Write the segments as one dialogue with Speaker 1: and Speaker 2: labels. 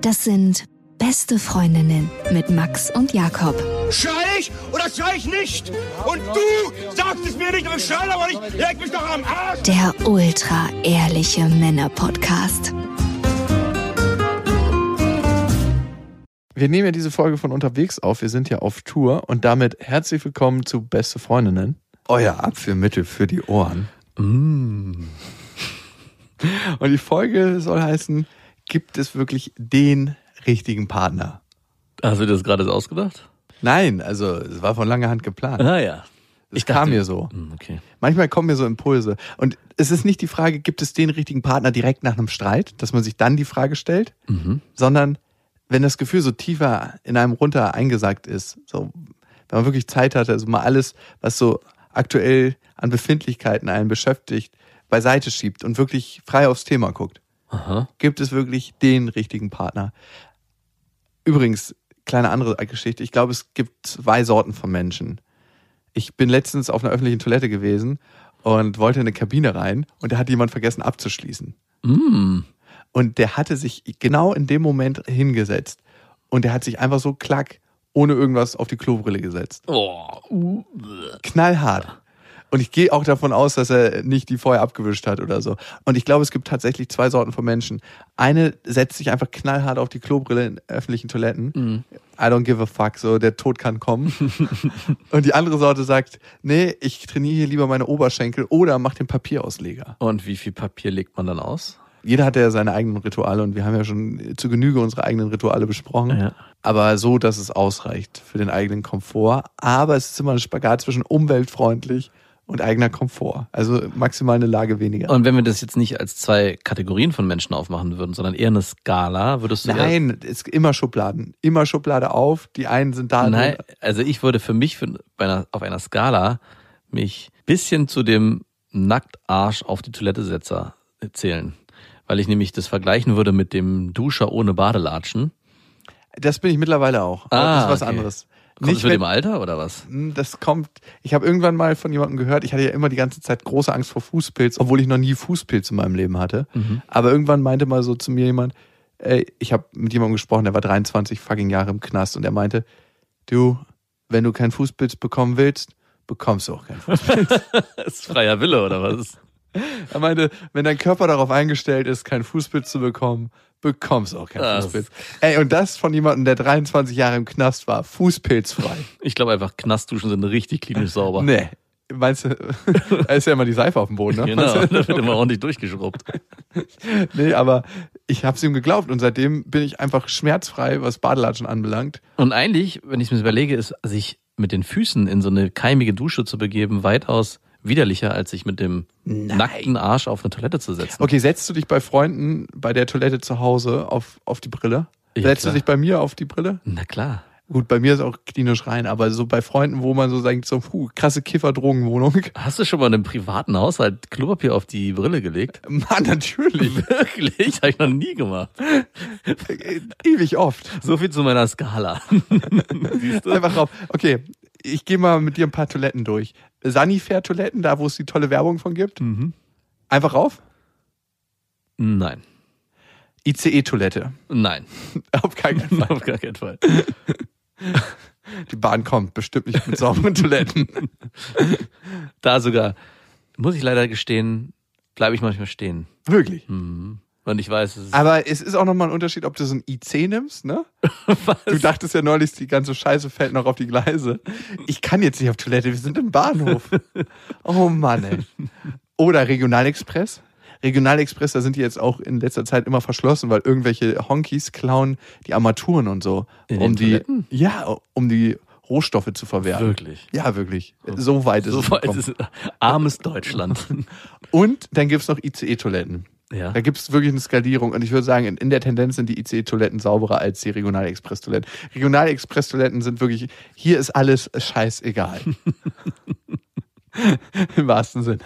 Speaker 1: Das sind beste Freundinnen mit Max und Jakob.
Speaker 2: Schrei ich oder schrei ich nicht? Und du sagst es mir nicht, aber ich schrei aber nicht. Leg mich doch am Arsch.
Speaker 1: Der ultra ehrliche Männer-Podcast.
Speaker 3: Wir nehmen ja diese Folge von unterwegs auf. Wir sind ja auf Tour und damit herzlich willkommen zu Beste Freundinnen. Euer Abführmittel für die Ohren. Mm. Und die Folge soll heißen, gibt es wirklich den richtigen Partner?
Speaker 4: Hast du dir das gerade so ausgedacht?
Speaker 3: Nein, also es war von langer Hand geplant.
Speaker 4: Ah ja.
Speaker 3: Es
Speaker 4: Ich
Speaker 3: kam
Speaker 4: dachte-
Speaker 3: mir so.
Speaker 4: Hm, Okay.
Speaker 3: Manchmal kommen mir so Impulse. Und es ist nicht die Frage, gibt es den richtigen Partner direkt nach einem Streit, dass man sich dann die Frage stellt,
Speaker 4: Mhm.
Speaker 3: sondern wenn das Gefühl so tiefer in einem runter eingesackt ist, so, wenn man wirklich Zeit hatte, also mal alles, was so aktuell an Befindlichkeiten einen beschäftigt, beiseite schiebt und wirklich frei aufs Thema guckt.
Speaker 4: Aha.
Speaker 3: Gibt es wirklich den richtigen Partner? Übrigens, kleine andere Geschichte. Ich glaube, es gibt zwei Sorten von Menschen. Ich bin letztens auf einer öffentlichen Toilette gewesen und wollte in eine Kabine rein und da hat jemand vergessen abzuschließen.
Speaker 4: Mm.
Speaker 3: Und der hatte sich genau in dem Moment hingesetzt. Und der hat sich einfach so klack, ohne irgendwas auf die Klobrille gesetzt.
Speaker 4: Oh.
Speaker 3: Knallhart. Und ich gehe auch davon aus, dass er nicht die vorher abgewischt hat oder so. Und ich glaube, es gibt tatsächlich zwei Sorten von Menschen. Eine setzt sich einfach knallhart auf die Klobrille in öffentlichen Toiletten. I don't give a fuck, so der Tod kann kommen. Und die andere Sorte sagt, nee, ich trainiere hier lieber meine Oberschenkel oder mach den Papierausleger.
Speaker 4: Und wie viel Papier legt man dann aus?
Speaker 3: Jeder hat ja seine eigenen Rituale und wir haben ja schon zu Genüge unsere eigenen Rituale besprochen.
Speaker 4: Ja.
Speaker 3: Aber so, dass es ausreicht für den eigenen Komfort. Aber es ist immer ein Spagat zwischen umweltfreundlich und eigener Komfort. Also maximal eine Lage weniger.
Speaker 4: Und wenn wir das jetzt nicht als zwei Kategorien von Menschen aufmachen würden, sondern eher eine Skala, würdest du
Speaker 3: Nein, es ist immer Schubladen. Immer Schublade auf. Die einen sind da.
Speaker 4: Nein, also ich würde für mich für, bei einer, auf einer Skala mich bisschen zu dem Nacktarsch auf die Toilette Setzer zählen. Weil ich nämlich das vergleichen würde mit dem Duscher ohne Badelatschen.
Speaker 3: Das bin ich mittlerweile auch.
Speaker 4: Ah,
Speaker 3: das ist was
Speaker 4: okay.
Speaker 3: anderes.
Speaker 4: Kommt das mit dem Alter oder was?
Speaker 3: Hm, Das kommt. Ich habe irgendwann mal von jemandem gehört, ich hatte ja immer die ganze Zeit große Angst vor Fußpilz, obwohl ich noch nie Fußpilz in meinem Leben hatte.
Speaker 4: Mhm.
Speaker 3: Aber irgendwann meinte mal so zu mir jemand, ey, ich habe mit jemandem gesprochen, der war 23 fucking Jahre im Knast und er meinte, du, wenn du keinen Fußpilz bekommen willst, bekommst du auch keinen Fußpilz.
Speaker 4: Das ist freier Wille oder was?
Speaker 3: Er meinte, wenn dein Körper darauf eingestellt ist, keinen Fußpilz zu bekommen, bekommst du auch keinen
Speaker 4: Das-
Speaker 3: Fußpilz. Ey, und das von jemandem, der 23 Jahre im Knast war, fußpilzfrei.
Speaker 4: Ich glaube einfach, Knastduschen sind richtig klinisch sauber.
Speaker 3: Nee. Meinst du, da ist ja immer die Seife auf dem Boden, ne?
Speaker 4: Genau, da wird immer ordentlich durchgeschrubbt.
Speaker 3: Nee, aber ich habe es ihm geglaubt und seitdem bin ich einfach schmerzfrei, was Badelatschen anbelangt.
Speaker 4: Und eigentlich, wenn ich es mir überlege, ist sich mit den Füßen in so eine keimige Dusche zu begeben weitaus widerlicher, als sich mit dem nackten Arsch auf eine Toilette zu setzen.
Speaker 3: Okay, setzt du dich bei Freunden bei der Toilette zu Hause auf, auf die Brille?
Speaker 4: Ja,
Speaker 3: setzt
Speaker 4: klar.
Speaker 3: du dich bei mir auf die Brille?
Speaker 4: Na klar.
Speaker 3: Gut, bei mir ist auch klinisch rein, aber so bei Freunden, wo man so denkt, so, puh, krasse Kiffer-Drogenwohnung.
Speaker 4: Hast du schon mal in einem privaten Haushalt Klopapier auf die Brille gelegt?
Speaker 3: Mann, natürlich.
Speaker 4: Wirklich? Habe ich noch nie gemacht.
Speaker 3: Ewig oft.
Speaker 4: So viel zu meiner Skala. Siehst du?
Speaker 3: Einfach drauf. Okay, ich gehe mal mit dir ein paar Toiletten durch. Sanifair-Toiletten, da wo es die tolle Werbung von gibt.
Speaker 4: Mhm.
Speaker 3: Einfach rauf.
Speaker 4: Nein.
Speaker 3: ICE-Toilette.
Speaker 4: Nein.
Speaker 3: Auf keinen Fall.
Speaker 4: Auf gar keinen Fall.
Speaker 3: Die Bahn kommt bestimmt nicht mit sauberen Toiletten.
Speaker 4: Da sogar, muss ich leider gestehen, bleibe ich manchmal stehen.
Speaker 3: Wirklich.
Speaker 4: Mhm. Und ich weiß, es.
Speaker 3: Aber es ist auch nochmal ein Unterschied, ob du so ein IC nimmst, ne? Du dachtest ja neulich, die ganze Scheiße fällt noch auf die Gleise. Ich kann jetzt nicht auf Toilette, wir sind im Bahnhof. Oh Mann, ey. Oder Regionalexpress. Regionalexpress, da sind die jetzt auch in letzter Zeit immer verschlossen, weil irgendwelche Honkies klauen die Armaturen und so.
Speaker 4: In
Speaker 3: um die,
Speaker 4: Toiletten?
Speaker 3: ja, um die Rohstoffe zu verwerten.
Speaker 4: Wirklich.
Speaker 3: Ja, wirklich. So weit ist
Speaker 4: So
Speaker 3: es
Speaker 4: weit ist es. Armes Deutschland.
Speaker 3: Und dann gibt's noch ICE-Toiletten.
Speaker 4: Ja.
Speaker 3: Da gibt's wirklich eine Skalierung. Und ich würde sagen, in, in der Tendenz sind die ICE-Toiletten sauberer als die Regionalexpress-Toiletten. Regionalexpress-Toiletten sind wirklich, hier ist alles scheißegal. Im wahrsten Sinne.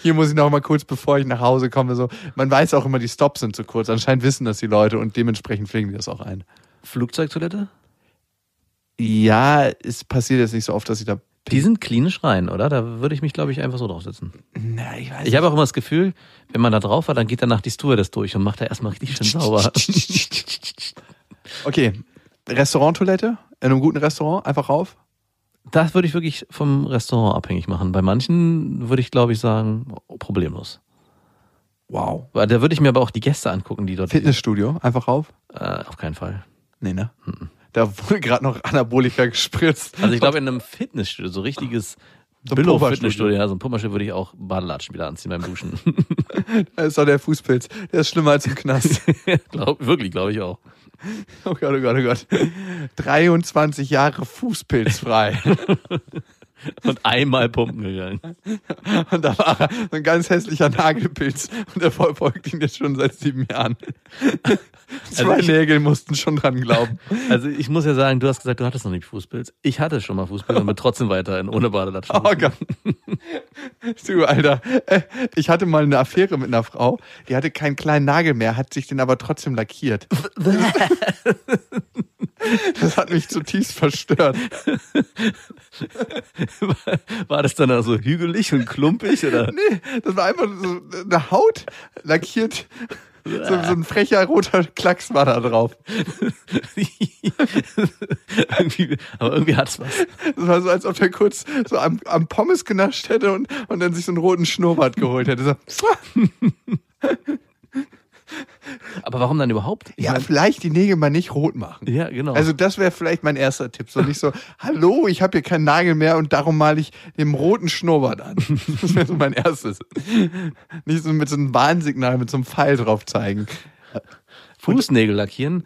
Speaker 3: Hier muss ich noch mal kurz, bevor ich nach Hause komme, so, man weiß auch immer, die Stops sind zu kurz. Anscheinend wissen das die Leute und dementsprechend pflegen die das auch ein.
Speaker 4: Flugzeugtoilette?
Speaker 3: Ja, es passiert jetzt nicht so oft, dass ich da
Speaker 4: Die sind klinisch rein, oder? Da würde ich mich, glaube ich, einfach so draufsetzen.
Speaker 3: Na, ich weiß
Speaker 4: Ich habe auch immer das Gefühl, wenn man da drauf war, dann geht danach die Stewardess durch und macht da erstmal richtig schön sauber.
Speaker 3: Okay, Restauranttoilette in einem guten Restaurant, einfach rauf.
Speaker 4: Das würde ich wirklich vom Restaurant abhängig machen. Bei manchen würde ich, glaube ich, sagen, oh, problemlos.
Speaker 3: Wow.
Speaker 4: Weil Da würde ich mir aber auch die Gäste angucken, die dort.
Speaker 3: Fitnessstudio, einfach rauf.
Speaker 4: Äh, auf keinen Fall.
Speaker 3: Nee, ne? Da wurde gerade noch Anabolika gespritzt.
Speaker 4: Also ich glaube, in einem Fitnessstudio, so richtiges
Speaker 3: So ein
Speaker 4: Billo-Fitnessstudio, ja, so ein Pumperstudio würde ich auch Badelatschen wieder anziehen beim Duschen.
Speaker 3: Das ist doch der Fußpilz. Der ist schlimmer als im Knast.
Speaker 4: glaub, wirklich, glaube ich auch.
Speaker 3: Oh Gott, oh Gott, oh Gott. 23 Jahre fußpilzfrei.
Speaker 4: Und einmal pumpen gegangen.
Speaker 3: Und da war er so ein ganz hässlicher Nagelpilz. Und der verfolgt ihn jetzt schon seit sieben Jahren. Zwei
Speaker 4: ich-
Speaker 3: Nägel mussten schon dran glauben.
Speaker 4: Also ich muss ja sagen, du hast gesagt, du hattest noch nicht Fußpilz. Ich hatte schon mal Fußpilz und bin trotzdem weiterhin ohne Badelatschen.
Speaker 3: Oh Gott. Du, Alter. Äh, Ich hatte mal eine Affäre mit einer Frau, die hatte keinen kleinen Nagel mehr, hat sich den aber trotzdem lackiert. Das hat mich zutiefst verstört.
Speaker 4: War das dann also hügelig und klumpig oder?
Speaker 3: Nee, das war einfach so eine Haut lackiert. So, so ein frecher roter Klacks war da drauf.
Speaker 4: irgendwie, aber irgendwie hat's was.
Speaker 3: Das war so, als ob der kurz so am, am Pommes genascht hätte und, und dann sich so einen roten Schnurrbart geholt hätte. So,
Speaker 4: Aber warum dann überhaupt? Ich
Speaker 3: ja,
Speaker 4: mein,
Speaker 3: vielleicht die Nägel mal nicht rot machen.
Speaker 4: ja, genau.
Speaker 3: Also das wäre vielleicht mein erster Tipp. So nicht so, hallo, ich habe hier keinen Nagel mehr und darum male ich dem roten Schnurrbart an. Das wäre so mein erstes. Nicht so mit so einem Warnsignal, mit so einem Pfeil drauf zeigen.
Speaker 4: Fußnägel lackieren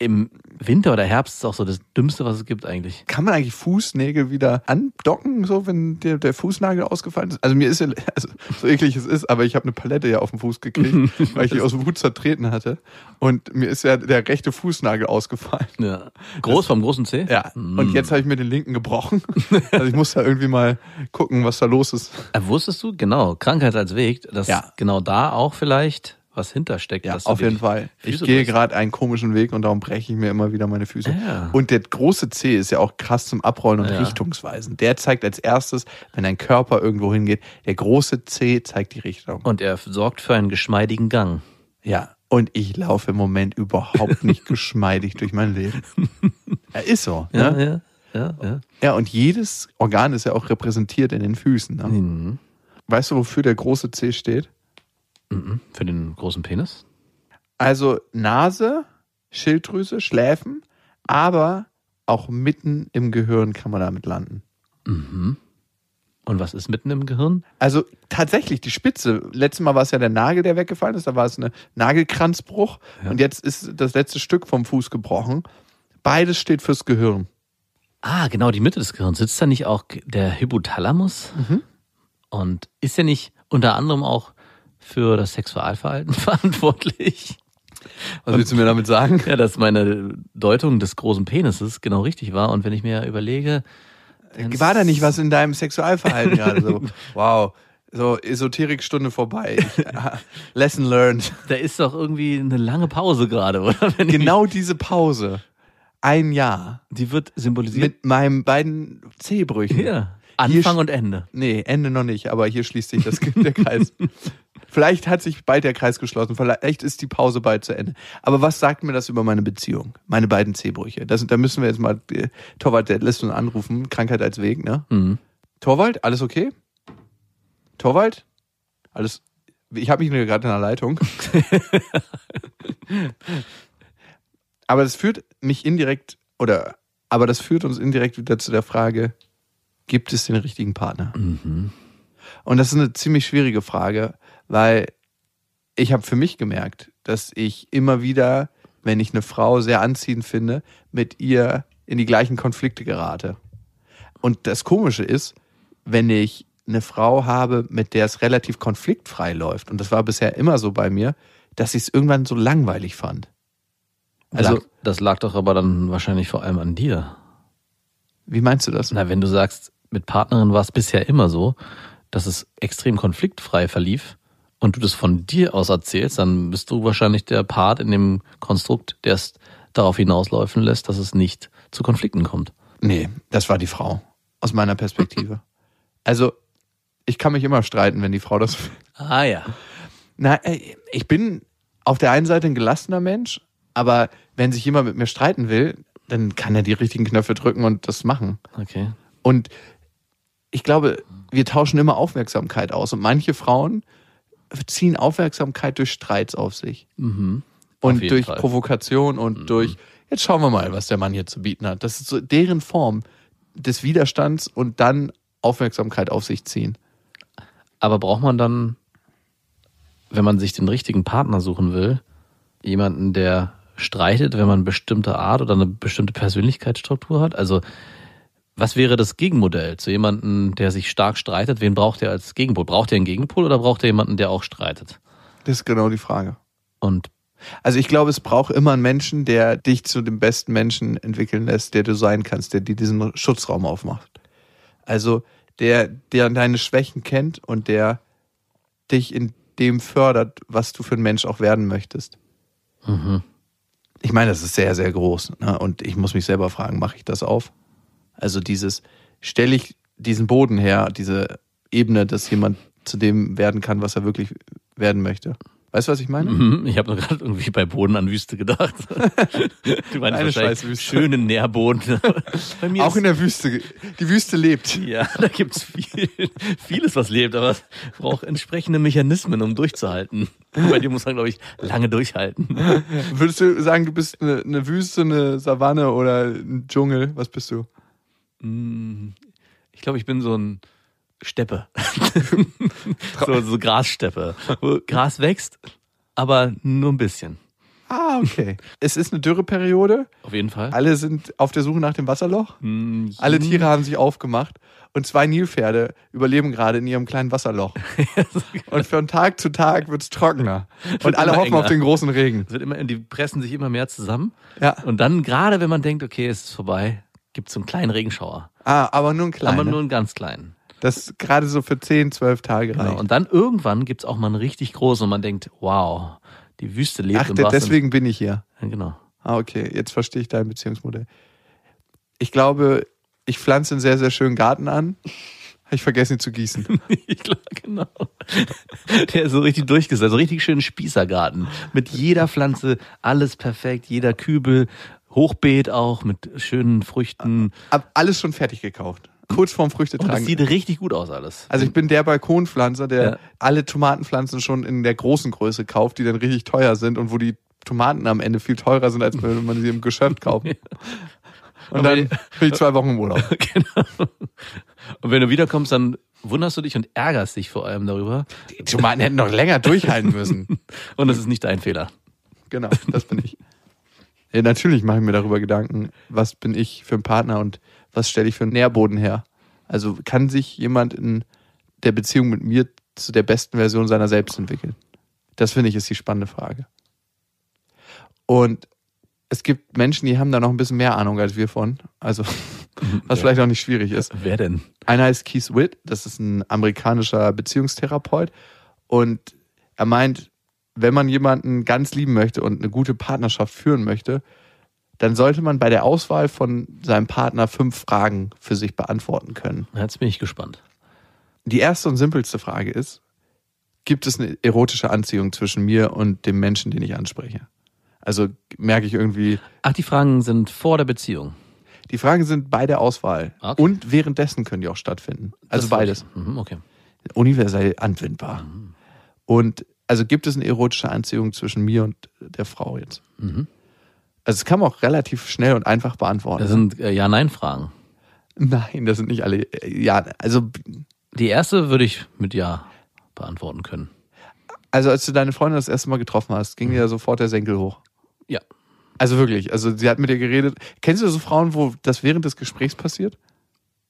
Speaker 4: im Winter oder Herbst ist auch so das Dümmste, was es gibt eigentlich.
Speaker 3: Kann man eigentlich Fußnägel wieder andocken, so wenn der, der Fußnagel ausgefallen ist? Also mir ist ja, also, so eklig es ist, aber ich habe eine Palette ja auf den Fuß gekriegt, weil ich die aus Wut zertreten hatte. Und mir ist ja der rechte Fußnagel ausgefallen.
Speaker 4: Ja. Groß vom großen C?
Speaker 3: Ja, und jetzt habe ich mir den linken gebrochen. Also ich muss da irgendwie mal gucken, was da los ist.
Speaker 4: Äh, wusstest du, genau, Krankheit als Weg, dass
Speaker 3: Ja.
Speaker 4: genau da auch vielleicht was hintersteckt.
Speaker 3: Ja, auf jeden Fall. Ich
Speaker 4: Füße
Speaker 3: gehe
Speaker 4: brichst.
Speaker 3: gerade einen komischen Weg und darum breche ich mir immer wieder meine Füße.
Speaker 4: Ja.
Speaker 3: Und der große C ist ja auch krass zum Abrollen und
Speaker 4: Ja.
Speaker 3: richtungsweisen. Der zeigt als erstes, wenn dein Körper irgendwo hingeht, der große C zeigt die Richtung.
Speaker 4: Und er sorgt für einen geschmeidigen Gang.
Speaker 3: Ja. Und ich laufe im Moment überhaupt nicht geschmeidig durch mein Leben. Ja, ist so.
Speaker 4: Ja,
Speaker 3: Ne?
Speaker 4: ja, ja, ja.
Speaker 3: Ja, und jedes Organ ist ja auch repräsentiert in den Füßen. Ne?
Speaker 4: Mhm.
Speaker 3: Weißt du, wofür der große C steht?
Speaker 4: Mhm. Für den großen Penis?
Speaker 3: Also Nase, Schilddrüse, Schläfen, aber auch mitten im Gehirn kann man damit landen.
Speaker 4: Mhm. Und was ist mitten im Gehirn?
Speaker 3: Also tatsächlich die Spitze. Letztes Mal war es ja der Nagel, der weggefallen ist. Da war es eine Nagelkranzbruch.
Speaker 4: Ja.
Speaker 3: Und jetzt ist das letzte Stück vom Fuß gebrochen. Beides steht fürs Gehirn.
Speaker 4: Ah, genau, die Mitte des Gehirns. Sitzt da nicht auch der Hypothalamus?
Speaker 3: Mhm.
Speaker 4: Und ist er nicht unter anderem auch für das Sexualverhalten verantwortlich?
Speaker 3: Was willst du mir damit sagen?
Speaker 4: Ja, dass meine Deutung des großen Penises genau richtig war. Und wenn ich mir überlege, dann
Speaker 3: War da nicht was in deinem Sexualverhalten gerade so? Wow. So, Esoterikstunde vorbei. Ich, lesson learned.
Speaker 4: Da ist doch irgendwie eine lange Pause gerade, oder? Wenn ich
Speaker 3: Genau diese Pause. Ein Jahr.
Speaker 4: die wird symbolisiert.
Speaker 3: Mit meinen beiden Zehbrüchen.
Speaker 4: ja.
Speaker 3: Hier
Speaker 4: Anfang und Ende.
Speaker 3: Nee, Ende noch nicht, aber hier schließt sich das, der Kreis. Vielleicht hat sich bald der Kreis geschlossen, vielleicht ist die Pause bald zu Ende. Aber was sagt mir das über meine Beziehung? Meine beiden Zehbrüche. Das, da müssen wir jetzt mal, äh, Torwald, uns anrufen, Krankheit als Weg, ne?
Speaker 4: Mhm.
Speaker 3: Torwald, alles okay? Torwald? Alles, ich habe mich nur gerade in der Leitung. aber das führt mich indirekt, oder, aber das führt uns indirekt wieder zu der Frage, gibt es den richtigen Partner?
Speaker 4: Mhm.
Speaker 3: Und das ist eine ziemlich schwierige Frage, weil ich habe für mich gemerkt, dass ich immer wieder, wenn ich eine Frau sehr anziehend finde, mit ihr in die gleichen Konflikte gerate. Und das Komische ist, wenn ich eine Frau habe, mit der es relativ konfliktfrei läuft, und das war bisher immer so bei mir, dass ich es irgendwann so langweilig fand. Also,
Speaker 4: lag, das lag doch aber dann wahrscheinlich vor allem an dir.
Speaker 3: wie meinst du das?
Speaker 4: Na, wenn du sagst, mit Partnerin war es bisher immer so, dass es extrem konfliktfrei verlief und du das von dir aus erzählst, dann bist du wahrscheinlich der Part in dem Konstrukt, der es darauf hinauslaufen lässt, dass es nicht zu Konflikten kommt.
Speaker 3: Nee, das war die Frau. aus meiner Perspektive. Also, ich kann mich immer streiten, wenn die Frau das will.
Speaker 4: Ah ja.
Speaker 3: Na, äh, ich bin auf der einen Seite ein gelassener Mensch, aber wenn sich jemand mit mir streiten will, dann kann er die richtigen Knöpfe drücken und das machen.
Speaker 4: Okay.
Speaker 3: Und ich glaube, wir tauschen immer Aufmerksamkeit aus. Und manche Frauen ziehen Aufmerksamkeit durch Streits auf sich.
Speaker 4: Mhm.
Speaker 3: Und durch
Speaker 4: Fall. Mhm.
Speaker 3: Provokation und durch, jetzt schauen wir mal, was der Mann hier zu bieten hat. Das ist so deren Form des Widerstands und dann Aufmerksamkeit auf sich ziehen.
Speaker 4: Aber braucht man dann, wenn man sich den richtigen Partner suchen will, jemanden, der streitet, wenn man eine bestimmte Art oder eine bestimmte Persönlichkeitsstruktur hat? Also, was wäre das Gegenmodell zu jemandem, der sich stark streitet? Wen braucht er als Gegenpol? Braucht er einen Gegenpol oder braucht er jemanden, der auch streitet?
Speaker 3: Das ist genau die Frage.
Speaker 4: Und
Speaker 3: Also ich glaube, es braucht immer einen Menschen, der dich zu dem besten Menschen entwickeln lässt, der du sein kannst, der dir diesen Schutzraum aufmacht. Also der, der deine Schwächen kennt und der dich in dem fördert, was du für ein Mensch auch werden möchtest.
Speaker 4: mhm.
Speaker 3: Ich meine, das ist sehr, sehr groß. Ne? Und ich muss mich selber fragen, mache ich das auf? Also dieses, stelle ich diesen Boden her, diese Ebene, dass jemand zu dem werden kann, was er wirklich werden möchte. Weißt du, was ich meine?
Speaker 4: Mhm, Ich habe gerade irgendwie bei Boden an Wüste gedacht. Du meinst
Speaker 3: Eine
Speaker 4: wahrscheinlich schönen Nährboden.
Speaker 3: Auch in der Wüste. Die Wüste lebt.
Speaker 4: Ja, da gibt's viel, vieles, was lebt, aber es braucht entsprechende Mechanismen, um durchzuhalten. Bei dir muss man, glaube ich, lange durchhalten.
Speaker 3: Würdest du sagen, du bist eine, eine Wüste, eine Savanne oder ein Dschungel? Was bist du?
Speaker 4: Mm, Ich glaube, ich bin so ein Steppe. so, so Grassteppe. Wo Gras wächst, aber nur ein bisschen.
Speaker 3: Ah, okay. es ist eine Dürreperiode.
Speaker 4: Auf jeden Fall.
Speaker 3: Alle sind auf der Suche nach dem Wasserloch.
Speaker 4: Mm,
Speaker 3: Alle Tiere haben sich aufgemacht. Und zwei Nilpferde überleben gerade in ihrem kleinen Wasserloch. Und von Tag zu Tag wird's trockener. Und alle hoffen auf
Speaker 4: enger.
Speaker 3: den großen Regen.
Speaker 4: Es wird immer, die pressen sich immer mehr zusammen.
Speaker 3: Ja.
Speaker 4: Und dann, gerade wenn man denkt, okay, es ist vorbei, gibt's so einen kleinen Regenschauer.
Speaker 3: Ah, aber nur ein kleiner.
Speaker 4: Aber nur einen ganz kleinen.
Speaker 3: das gerade so für 10, 12 Tage reicht.
Speaker 4: Genau. Und dann irgendwann gibt's auch mal einen richtig großen und man denkt, wow, die Wüste lebt
Speaker 3: Ach,
Speaker 4: im wahrsten-
Speaker 3: deswegen bin ich hier.
Speaker 4: Ja, genau.
Speaker 3: Ah, okay, jetzt verstehe ich dein Beziehungsmodell. Ich glaube, ich pflanze einen sehr, sehr schönen Garten an. Habe ich vergessen, ihn zu gießen.
Speaker 4: Ich glaube, genau. Der ist so richtig durchgesetzt, so richtig schönen Spießergarten. Mit jeder Pflanze, alles perfekt, jeder Kübel, Hochbeet auch, mit schönen Früchten.
Speaker 3: Hab alles schon fertig gekauft. Kurz vorm Früchte
Speaker 4: Und das sieht richtig gut aus alles.
Speaker 3: Also ich bin der Balkonpflanzer, der
Speaker 4: Ja.
Speaker 3: alle Tomatenpflanzen schon in der großen Größe kauft, die dann richtig teuer sind und wo die Tomaten am Ende viel teurer sind, als wenn man sie im Geschäft kauft. Und dann bin ich zwei Wochen im Urlaub.
Speaker 4: genau. Und wenn du wiederkommst, dann wunderst du dich und ärgerst dich vor allem darüber.
Speaker 3: Die Tomaten hätten noch länger durchhalten müssen.
Speaker 4: Und das ist nicht dein Fehler.
Speaker 3: Genau, das bin ich. Ja, natürlich mache ich mir darüber Gedanken, was bin ich für ein Partner und was stelle ich für einen Nährboden her. Also kann sich jemand in der Beziehung mit mir zu der besten Version seiner selbst entwickeln? Das finde ich ist die spannende Frage. Und es gibt Menschen, die haben da noch ein bisschen mehr Ahnung als wir von. Also, was
Speaker 4: Ja.
Speaker 3: vielleicht auch nicht schwierig ist.
Speaker 4: Wer denn?
Speaker 3: Einer heißt Keith Witt, das ist ein amerikanischer Beziehungstherapeut. Und er meint, wenn man jemanden ganz lieben möchte und eine gute Partnerschaft führen möchte, dann sollte man bei der Auswahl von seinem Partner fünf Fragen für sich beantworten können.
Speaker 4: Jetzt bin ich gespannt.
Speaker 3: Die erste und simpelste Frage ist, gibt es eine erotische Anziehung zwischen mir und dem Menschen, den ich anspreche? Also merke ich irgendwie,
Speaker 4: Ach, die Fragen sind vor der Beziehung.
Speaker 3: die Fragen sind bei der Auswahl
Speaker 4: Okay.
Speaker 3: und währenddessen können die auch stattfinden. Also
Speaker 4: Das
Speaker 3: beides.
Speaker 4: Mhm, okay.
Speaker 3: universell anwendbar. Und also gibt es eine erotische Anziehung zwischen mir und der Frau jetzt?
Speaker 4: Mhm.
Speaker 3: Also es kann man auch relativ schnell und einfach beantworten.
Speaker 4: Das sind äh, Ja-Nein-Fragen.
Speaker 3: Nein, das sind nicht alle. äh, Ja, also
Speaker 4: Die erste würde ich mit Ja beantworten können.
Speaker 3: also als du deine Freundin das erste Mal getroffen hast, ging dir sofort der Senkel hoch.
Speaker 4: Ja.
Speaker 3: Also wirklich, also sie hat mit dir geredet. Kennst du so Frauen, wo das während des Gesprächs passiert?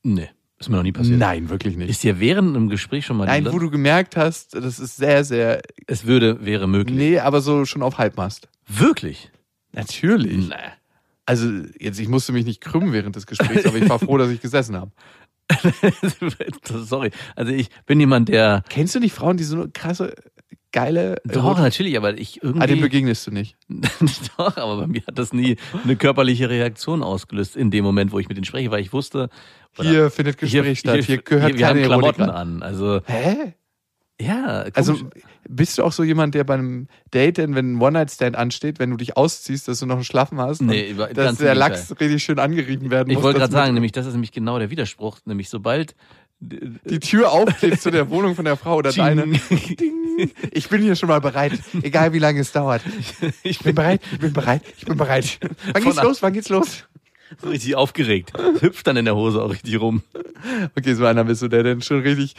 Speaker 4: Nee, ist mir noch nie passiert.
Speaker 3: Nein, wirklich nicht.
Speaker 4: Ist dir während einem Gespräch schon mal
Speaker 3: Nein, wo du gemerkt hast, das ist sehr, sehr.
Speaker 4: Es würde, wäre möglich.
Speaker 3: Nee, aber so schon auf Halbmast.
Speaker 4: Wirklich?
Speaker 3: Natürlich.
Speaker 4: Nee.
Speaker 3: Also jetzt, ich musste mich nicht krümmen während des Gesprächs, aber ich war froh, dass ich gesessen habe.
Speaker 4: Sorry. Also ich bin jemand, der
Speaker 3: Kennst du nicht Frauen, die so eine krasse geile.
Speaker 4: Doch, natürlich, aber ich irgendwie.
Speaker 3: Ah, dem begegnest du nicht.
Speaker 4: Doch, aber bei mir hat das nie eine körperliche Reaktion ausgelöst in dem Moment, wo ich mit denen spreche, weil ich wusste,
Speaker 3: Hier findet Gespräch statt. Hier, gehört
Speaker 4: wir haben
Speaker 3: keine Erotik
Speaker 4: Klamotten an. Also
Speaker 3: Hä?
Speaker 4: ja,
Speaker 3: Also
Speaker 4: komisch.
Speaker 3: bist du auch so jemand, der bei einem Date, wenn ein One-Night-Stand ansteht, wenn du dich ausziehst, dass du noch einen Schlaffen hast?
Speaker 4: Nee,
Speaker 3: dass der. Lachs richtig schön angerieben werden
Speaker 4: ich
Speaker 3: muss.
Speaker 4: wollte
Speaker 3: dass
Speaker 4: gerade sagen, nämlich das ist nämlich genau der Widerspruch, nämlich sobald
Speaker 3: die Tür aufgeht zu der Wohnung von der Frau oder deine. Ding. Ich bin hier schon mal bereit, egal wie lange es dauert. Ich bin bereit, ich bin bereit, ich bin bereit. Wann geht's los? Wann geht's los?
Speaker 4: so richtig aufgeregt, hüpft dann in der Hose auch richtig rum.
Speaker 3: Okay, so einer bist du, der denn schon richtig.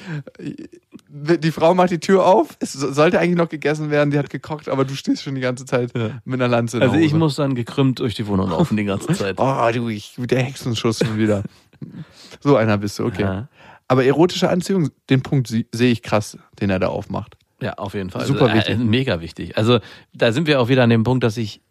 Speaker 3: Die Frau macht die Tür auf. Es so- sollte eigentlich noch gegessen werden. Die hat gekocht, aber du stehst schon die ganze Zeit mit einer Lanze. in der
Speaker 4: Also ich
Speaker 3: Hose.
Speaker 4: muss dann gekrümmt durch die Wohnung laufen die ganze Zeit.
Speaker 3: Oh, du, ich, der Hexenschuss schon wieder. so einer bist du, okay.
Speaker 4: Ja.
Speaker 3: Aber erotische Anziehung, den Punkt sehe ich krass, den er da aufmacht.
Speaker 4: Ja, auf jeden Fall.
Speaker 3: Super
Speaker 4: also,
Speaker 3: wichtig.
Speaker 4: Äh, mega wichtig. Also da sind wir auch wieder an dem Punkt, dass ich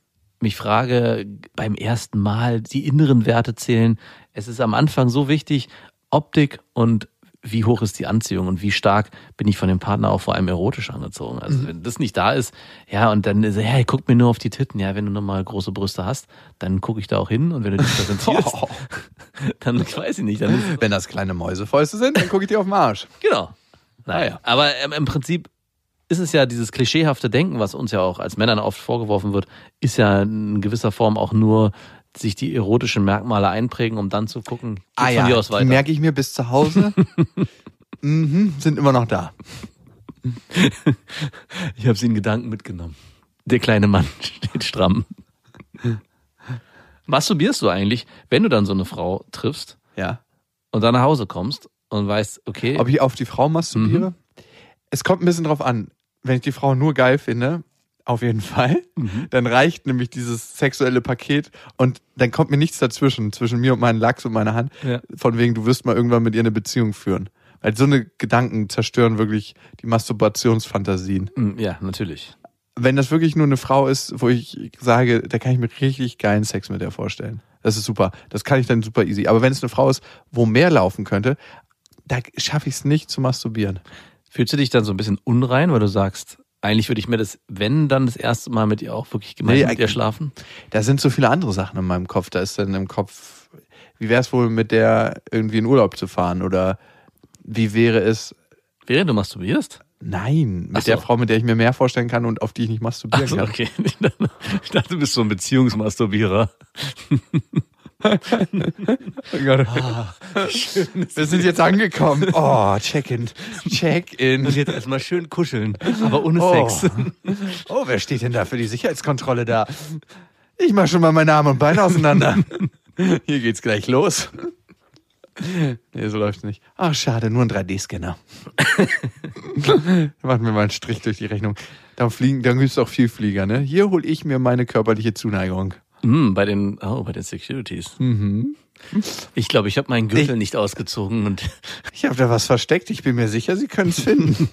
Speaker 4: mich frage, beim ersten Mal die inneren Werte zählen. Es ist am Anfang so wichtig, Optik und wie hoch ist die Anziehung und wie stark bin ich von dem Partner auch vor allem erotisch angezogen.
Speaker 3: Mhm.
Speaker 4: Also wenn das nicht da ist, ja, und dann ist er, ja, guck mir nur auf die Titten. Ja, wenn du nochmal große Brüste hast, dann gucke ich da auch hin und wenn du dich präsentierst,
Speaker 3: Oh.
Speaker 4: dann ich weiß ich nicht, dann
Speaker 3: Wenn das kleine Mäusefäuste sind, dann gucke ich dir auf den Arsch.
Speaker 4: Genau. Naja.
Speaker 3: Ah, ja.
Speaker 4: Aber ähm, im Prinzip ist es ja dieses klischeehafte Denken, was uns ja auch als Männern oft vorgeworfen wird, ist ja in gewisser Form auch nur sich die erotischen Merkmale einprägen, um dann zu gucken, geht
Speaker 3: Ah
Speaker 4: von
Speaker 3: ja,
Speaker 4: dir aus
Speaker 3: die
Speaker 4: weiter.
Speaker 3: merke ich mir bis zu Hause. mhm, sind immer noch da.
Speaker 4: Ich habe sie in Gedanken mitgenommen. Der kleine Mann steht stramm. Masturbierst du eigentlich, wenn du dann so eine Frau triffst
Speaker 3: Ja.
Speaker 4: und dann nach Hause kommst und weißt, okay,
Speaker 3: Ob ich auf die Frau masturbiere? Es kommt ein bisschen drauf an. Wenn ich die Frau nur geil finde, auf jeden Fall, dann reicht nämlich dieses sexuelle Paket und dann kommt mir nichts dazwischen, zwischen mir und meinem Lachs und meiner Hand,
Speaker 4: Ja.
Speaker 3: von wegen, du wirst mal irgendwann mit ihr eine Beziehung führen. Weil so eine Gedanken zerstören wirklich die Masturbationsfantasien.
Speaker 4: Mm, ja, natürlich.
Speaker 3: Wenn das wirklich nur eine Frau ist, wo ich sage, da kann ich mir richtig geilen Sex mit der vorstellen. Das ist super. Das kann ich dann super easy. Aber wenn es eine Frau ist, wo mehr laufen könnte, da schaffe ich es nicht zu masturbieren.
Speaker 4: Fühlst du dich dann so ein bisschen unrein, weil du sagst, eigentlich würde ich mir das, wenn dann das erste Mal mit ihr auch wirklich gemeinsam
Speaker 3: Nee,
Speaker 4: mit ihr
Speaker 3: eigentlich-
Speaker 4: schlafen?
Speaker 3: Da sind so viele andere Sachen in meinem Kopf. Da ist dann im Kopf, wie wäre es wohl mit der irgendwie in Urlaub zu fahren? Oder wie wäre es,
Speaker 4: Während du masturbierst?
Speaker 3: nein, mit
Speaker 4: so.
Speaker 3: der Frau, mit der ich mir mehr vorstellen kann und auf die ich nicht masturbieren
Speaker 4: Achso,
Speaker 3: kann.
Speaker 4: okay. Ich dachte, du bist so ein Beziehungsmasturbierer.
Speaker 3: Oh Gott. Wir sind jetzt angekommen. Oh, Check-in. Check-in.
Speaker 4: jetzt erstmal schön kuscheln, aber ohne
Speaker 3: Oh.
Speaker 4: Sex.
Speaker 3: Oh, wer steht denn da für die Sicherheitskontrolle da? Ich mach schon mal meine Arme und Beine auseinander. Hier geht's gleich los. Nee, so läuft's nicht. Ach, schade, nur ein 3D-Scanner. Machen wir mal einen Strich durch die Rechnung. Da fliegen, da gibt's auch viel Flieger, ne? Hier hol ich mir meine körperliche Zuneigung.
Speaker 4: Hm, bei den, oh, bei den Securities.
Speaker 3: Mhm.
Speaker 4: Ich glaube, ich habe meinen Gürtel nicht ausgezogen und
Speaker 3: Ich habe da was versteckt. Ich bin mir sicher, Sie können es finden.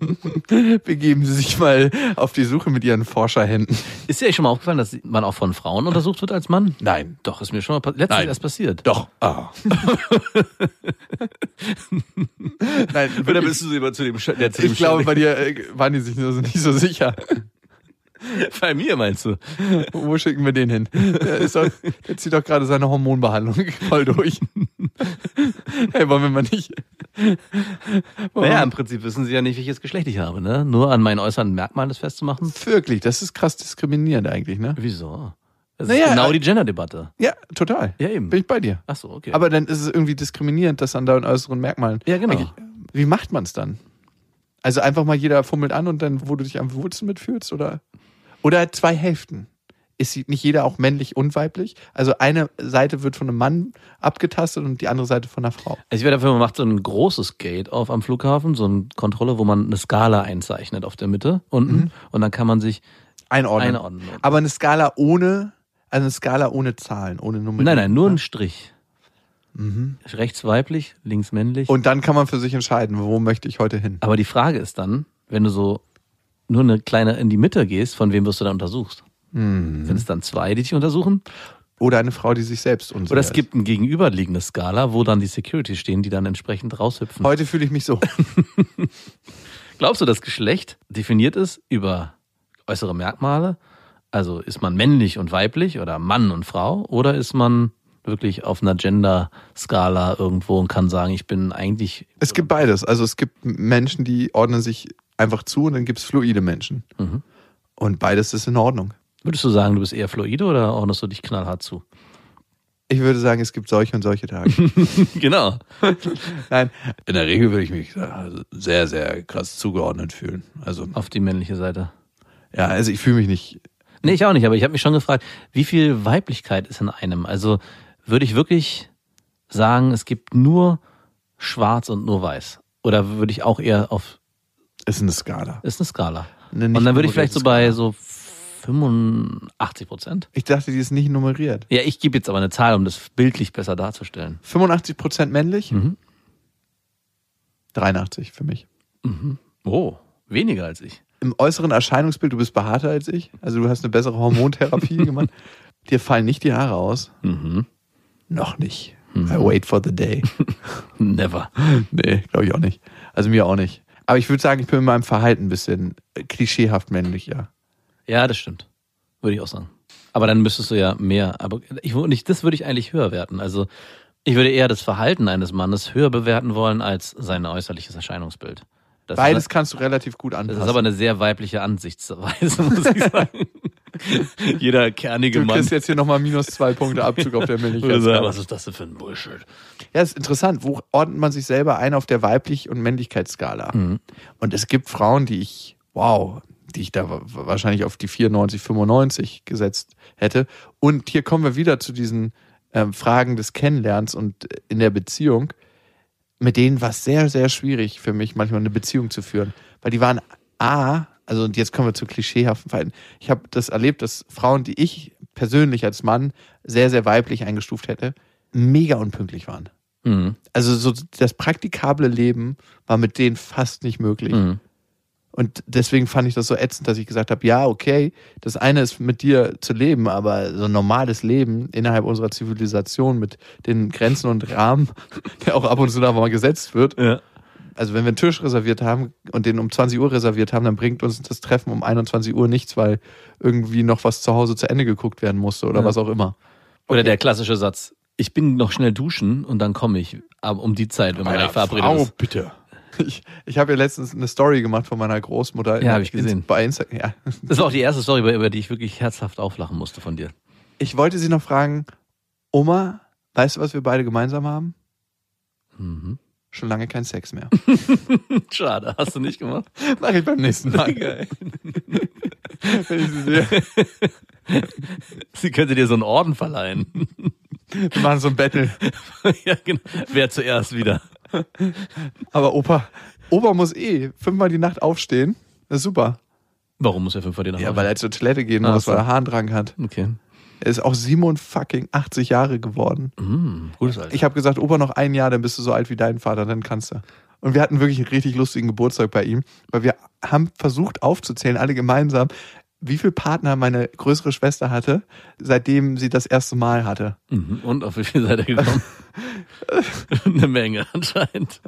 Speaker 3: Begeben Sie sich mal auf die Suche mit Ihren Forscherhänden.
Speaker 4: ist dir eigentlich schon mal aufgefallen, dass man auch von Frauen untersucht wird als Mann?
Speaker 3: Nein.
Speaker 4: Doch, ist mir schon mal letztens
Speaker 3: Nein.
Speaker 4: erst passiert.
Speaker 3: Doch. Ah. Nein,
Speaker 4: Oder bist du immer zu dem, der zu dem
Speaker 3: ich glaube, bei dir äh, waren die sich nur so nicht so sicher.
Speaker 4: bei mir meinst du?
Speaker 3: Wo schicken wir den hin? Der, ist doch, der zieht doch gerade seine Hormonbehandlung voll durch. Hey, wollen wir mal nicht? Wollen
Speaker 4: Naja, im Prinzip wissen sie ja nicht, welches Geschlecht ich habe, ne? Nur an meinen äußeren Merkmalen das festzumachen.
Speaker 3: Wirklich, das ist krass diskriminierend eigentlich, ne?
Speaker 4: Wieso? Das
Speaker 3: Naja,
Speaker 4: ist genau
Speaker 3: äh,
Speaker 4: die Gender-Debatte.
Speaker 3: Ja, total.
Speaker 4: Ja, eben.
Speaker 3: Bin ich bei dir.
Speaker 4: Ach so, okay.
Speaker 3: Aber dann ist es irgendwie diskriminierend, das an deinen äußeren Merkmalen.
Speaker 4: Ja, genau.
Speaker 3: Eigentlich, Wie macht man es dann? Also einfach mal jeder fummelt an und dann, wo du dich am wohlsten mitfühlst? Oder, oder zwei Hälften? Ist nicht jeder auch männlich und weiblich? Also eine Seite wird von einem Mann abgetastet und die andere Seite von einer Frau.
Speaker 4: Also ich wäre dafür, man macht so ein großes Gate auf am Flughafen, so eine Kontrolle, wo man eine Skala einzeichnet auf der Mitte unten und dann kann man sich
Speaker 3: Einordnen.
Speaker 4: einordnen.
Speaker 3: Aber eine Skala ohne, also eine Skala ohne Zahlen, ohne Nummern.
Speaker 4: Nein, nein, nur ein Strich. Rechts weiblich, links männlich.
Speaker 3: Und dann kann man für sich entscheiden, wo möchte ich heute hin.
Speaker 4: Aber die Frage ist dann, wenn du so nur eine kleine in die Mitte gehst, von wem wirst du dann untersucht?
Speaker 3: Hm.
Speaker 4: Sind es dann zwei, die dich untersuchen?
Speaker 3: Oder eine Frau, die sich selbst unsicher
Speaker 4: Oder es gibt eine gegenüberliegende Skala, wo dann die Security stehen, die dann entsprechend raushüpfen.
Speaker 3: Heute fühle ich mich so.
Speaker 4: Glaubst du, das Geschlecht definiert ist über äußere Merkmale? Also ist man männlich und weiblich oder Mann und Frau? Oder ist man wirklich auf einer Gender-Skala irgendwo und kann sagen, ich bin eigentlich.
Speaker 3: Es gibt beides. Also es gibt Menschen, die ordnen sich einfach zu und dann gibt es fluide Menschen.
Speaker 4: Mhm.
Speaker 3: Und beides ist in Ordnung.
Speaker 4: Würdest du sagen, du bist eher fluide oder ordnest du dich knallhart zu?
Speaker 3: Ich würde sagen, es gibt solche und solche Tage.
Speaker 4: genau.
Speaker 3: Nein, in der Regel würde ich mich sehr, sehr krass zugeordnet fühlen. Also,
Speaker 4: Auf die männliche Seite.
Speaker 3: ja, also ich fühle mich nicht.
Speaker 4: Nee, ich auch nicht, aber ich habe mich schon gefragt, wie viel Weiblichkeit ist in einem? Also würde ich wirklich sagen, es gibt nur schwarz und nur weiß? Oder würde ich auch eher auf,
Speaker 3: Ist eine Skala.
Speaker 4: ist eine Skala.
Speaker 3: Eine
Speaker 4: und dann würde ich vielleicht so bei so 85 Prozent.
Speaker 3: Ich dachte, die ist nicht nummeriert.
Speaker 4: Ja, ich gebe jetzt aber eine Zahl, um das bildlich besser darzustellen.
Speaker 3: 85 Prozent männlich,
Speaker 4: Mhm.
Speaker 3: 83 für mich.
Speaker 4: Oh, weniger als ich.
Speaker 3: Im äußeren Erscheinungsbild, du bist behaarter als ich. Also du hast eine bessere Hormontherapie gemacht. Dir fallen nicht die Haare aus.
Speaker 4: Mhm.
Speaker 3: Noch nicht. I wait for the day.
Speaker 4: Never.
Speaker 3: nee, glaube ich auch nicht. Also mir auch nicht. Aber ich würde sagen, ich bin in meinem Verhalten ein bisschen klischeehaft männlich, ja.
Speaker 4: Ja, das stimmt. Würde ich auch sagen. Aber dann müsstest du ja mehr, aber ich, würde nicht, das würde ich eigentlich höher werten. Also ich würde eher das Verhalten eines Mannes höher bewerten wollen als sein äußerliches Erscheinungsbild. Das
Speaker 3: Beides
Speaker 4: ist,
Speaker 3: kannst du relativ gut
Speaker 4: das
Speaker 3: anpassen.
Speaker 4: ist aber eine sehr weibliche Ansichtsweise, muss ich sagen. Jeder kernige
Speaker 3: du
Speaker 4: Mann
Speaker 3: kriegst jetzt hier nochmal minus zwei Punkte Abzug auf der
Speaker 4: würde sagen,
Speaker 3: Männlichkeit.
Speaker 4: was ist das denn für ein Bullshit?
Speaker 3: Ja, ist interessant. Wo ordnet man sich selber ein auf der Weiblich- und Männlichkeitsskala? Und es gibt Frauen, die ich, wow, die ich da wa- wahrscheinlich auf die 94, 95 gesetzt hätte. Und hier kommen wir wieder zu diesen ähm, Fragen des Kennenlernens und äh, in der Beziehung. Mit denen war es sehr, sehr schwierig für mich, manchmal eine Beziehung zu führen. Weil die waren A, also und jetzt kommen wir zu klischeehaften Verhalten. Ich habe das erlebt, dass Frauen, die ich persönlich als Mann sehr, sehr weiblich eingestuft hätte, mega unpünktlich waren.
Speaker 4: Mhm.
Speaker 3: Also so das praktikable Leben war mit denen fast nicht möglich.
Speaker 4: Mhm.
Speaker 3: Und deswegen fand ich das so ätzend, dass ich gesagt habe, ja, okay, das eine ist mit dir zu leben, aber so ein normales Leben innerhalb unserer Zivilisation mit den Grenzen und Rahmen, der auch ab und zu da mal gesetzt wird.
Speaker 4: Ja.
Speaker 3: Also wenn wir einen Tisch reserviert haben und den um 20 Uhr reserviert haben, dann bringt uns das Treffen um 21 Uhr nichts, weil irgendwie noch was zu Hause zu Ende geguckt werden musste oder
Speaker 4: Ja.
Speaker 3: was auch immer.
Speaker 4: Oder der klassische Satz, ich bin noch schnell duschen und dann komme ich. Um die Zeit, wenn man eigentlich verabredet ist.
Speaker 3: bitte. Ich, ich habe ja letztens eine Story gemacht von meiner Großmutter.
Speaker 4: Ja, hab ich gesehen.
Speaker 3: Bei Instagram. Ja.
Speaker 4: Das war auch die erste Story, über über die ich wirklich herzhaft auflachen musste von dir.
Speaker 3: Ich wollte sie noch fragen, Oma, weißt du, was wir beide gemeinsam haben?
Speaker 4: Mhm.
Speaker 3: Schon lange kein Sex mehr.
Speaker 4: Schade, hast du nicht gemacht?
Speaker 3: Mach ich beim nächsten Mal.
Speaker 4: Geil.
Speaker 3: Wenn ich sie sehe.
Speaker 4: Sie könnte dir so einen Orden verleihen.
Speaker 3: Wir machen so ein Battle.
Speaker 4: ja, genau. Wer zuerst wieder?
Speaker 3: Aber Opa, Opa muss eh fünfmal die Nacht aufstehen. Das ist super.
Speaker 4: Warum muss er fünf vor dir nach
Speaker 3: Ja,
Speaker 4: Hause?
Speaker 3: weil er zur Toilette gehen muss, weil
Speaker 4: so.
Speaker 3: er Harndrang hat.
Speaker 4: Okay.
Speaker 3: Er ist auch 87 Jahre geworden.
Speaker 4: Mm, gutes Alter.
Speaker 3: Ich habe gesagt, Opa, noch ein Jahr, dann bist du so alt wie dein Vater, dann kannst du. Und wir hatten wirklich einen richtig lustigen Geburtstag bei ihm, weil wir haben versucht aufzuzählen, alle gemeinsam, wie viel Partner meine größere Schwester hatte, seitdem sie das erste Mal hatte.
Speaker 4: Mhm. Und auf wie viel seid ihr gekommen? Eine Menge anscheinend.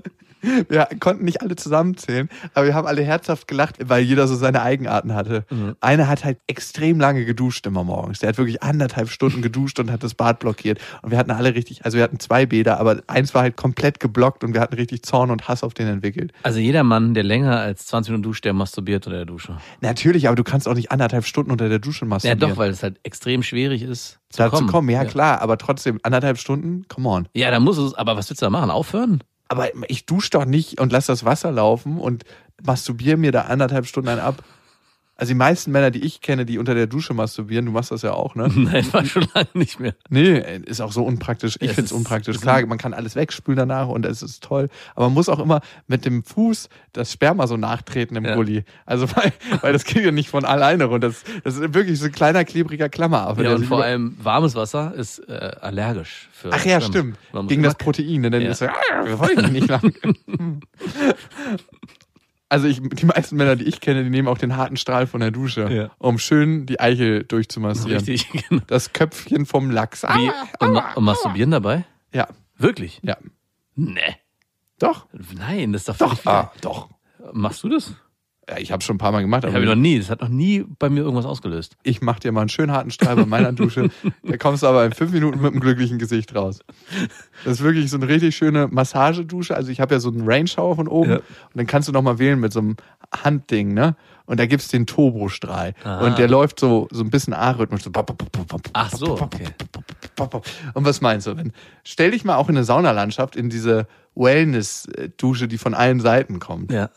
Speaker 3: Wir konnten nicht alle zusammenzählen, aber wir haben alle herzhaft gelacht, weil jeder so seine Eigenarten hatte. Einer hat halt extrem lange geduscht immer morgens. Der hat wirklich anderthalb Stunden geduscht und hat das Bad blockiert. Und wir hatten alle richtig, also wir hatten zwei Bäder, aber eins war halt komplett geblockt und wir hatten richtig Zorn und Hass auf den entwickelt.
Speaker 4: Also jeder Mann, der länger als 20 Minuten duscht, der masturbiert unter der Dusche.
Speaker 3: Natürlich, aber du kannst auch nicht anderthalb Stunden unter der Dusche
Speaker 4: Ja,
Speaker 3: masturbieren.
Speaker 4: doch, weil es halt extrem schwierig ist, zu
Speaker 3: Dazu
Speaker 4: kommen.
Speaker 3: kommen, ja, klar, aber trotzdem, anderthalb Stunden, come on.
Speaker 4: Ja, da muss es, aber was willst du da machen? Aufhören?
Speaker 3: Aber ich dusche doch nicht und lass das Wasser laufen und masturbiere mir da anderthalb Stunden einen ab. Also die meisten Männer, die ich kenne, die unter der Dusche masturbieren, du machst das ja auch, ne?
Speaker 4: Nein, war schon lange nicht mehr.
Speaker 3: Nee, ist auch so unpraktisch. Ich
Speaker 4: Es
Speaker 3: find's
Speaker 4: ist-
Speaker 3: unpraktisch.
Speaker 4: es
Speaker 3: Klar, man kann alles wegspülen danach und es ist toll. Aber man muss auch immer mit dem Fuß das Sperma so nachtreten im
Speaker 4: Ja.
Speaker 3: Gully. Also weil, weil das geht ja nicht von alleine runter. Das, das ist wirklich so ein kleiner, klebriger Klammeraffe.
Speaker 4: Ja, und vor allem warmes Wasser ist äh, allergisch für
Speaker 3: Ach ja, stimmt. Gegen das Protein. Denn dann
Speaker 4: Ja.
Speaker 3: ist so, ah, wir wollen nicht lang. Also ich, die meisten Männer, die ich kenne, die nehmen auch den harten Strahl von der Dusche,
Speaker 4: Ja.
Speaker 3: um schön die Eichel durchzumassieren.
Speaker 4: Richtig, genau.
Speaker 3: Das Köpfchen vom Lachs.
Speaker 4: Wie, und, ma- und masturbieren dabei?
Speaker 3: ja,
Speaker 4: Wirklich?
Speaker 3: ja.
Speaker 4: Nee.
Speaker 3: Doch.
Speaker 4: Nein, das ist doch
Speaker 3: Doch. Ah, doch.
Speaker 4: Machst du das?
Speaker 3: Ja, ich habe schon ein paar Mal gemacht,
Speaker 4: Ich
Speaker 3: aber
Speaker 4: habe noch nie. Das hat noch nie bei mir irgendwas ausgelöst.
Speaker 3: ich mach dir mal einen schönen harten Strahl bei meiner Dusche. Da kommst du aber in fünf Minuten mit einem glücklichen Gesicht raus. Das ist wirklich so eine richtig schöne Massagedusche. Also ich habe ja so einen Rain-Shower von oben
Speaker 4: Ja.
Speaker 3: und dann kannst du noch mal wählen mit so einem Handding, ne? Und da gibt's den Turbostrahl.
Speaker 4: Aha.
Speaker 3: Und der läuft so, so ein bisschen arrhythmisch. So
Speaker 4: Ach so, okay.
Speaker 3: Und was meinst du? Wenn, stell dich mal auch in eine Saunalandschaft, in diese Wellness-Dusche, die von allen Seiten kommt.
Speaker 4: Ja.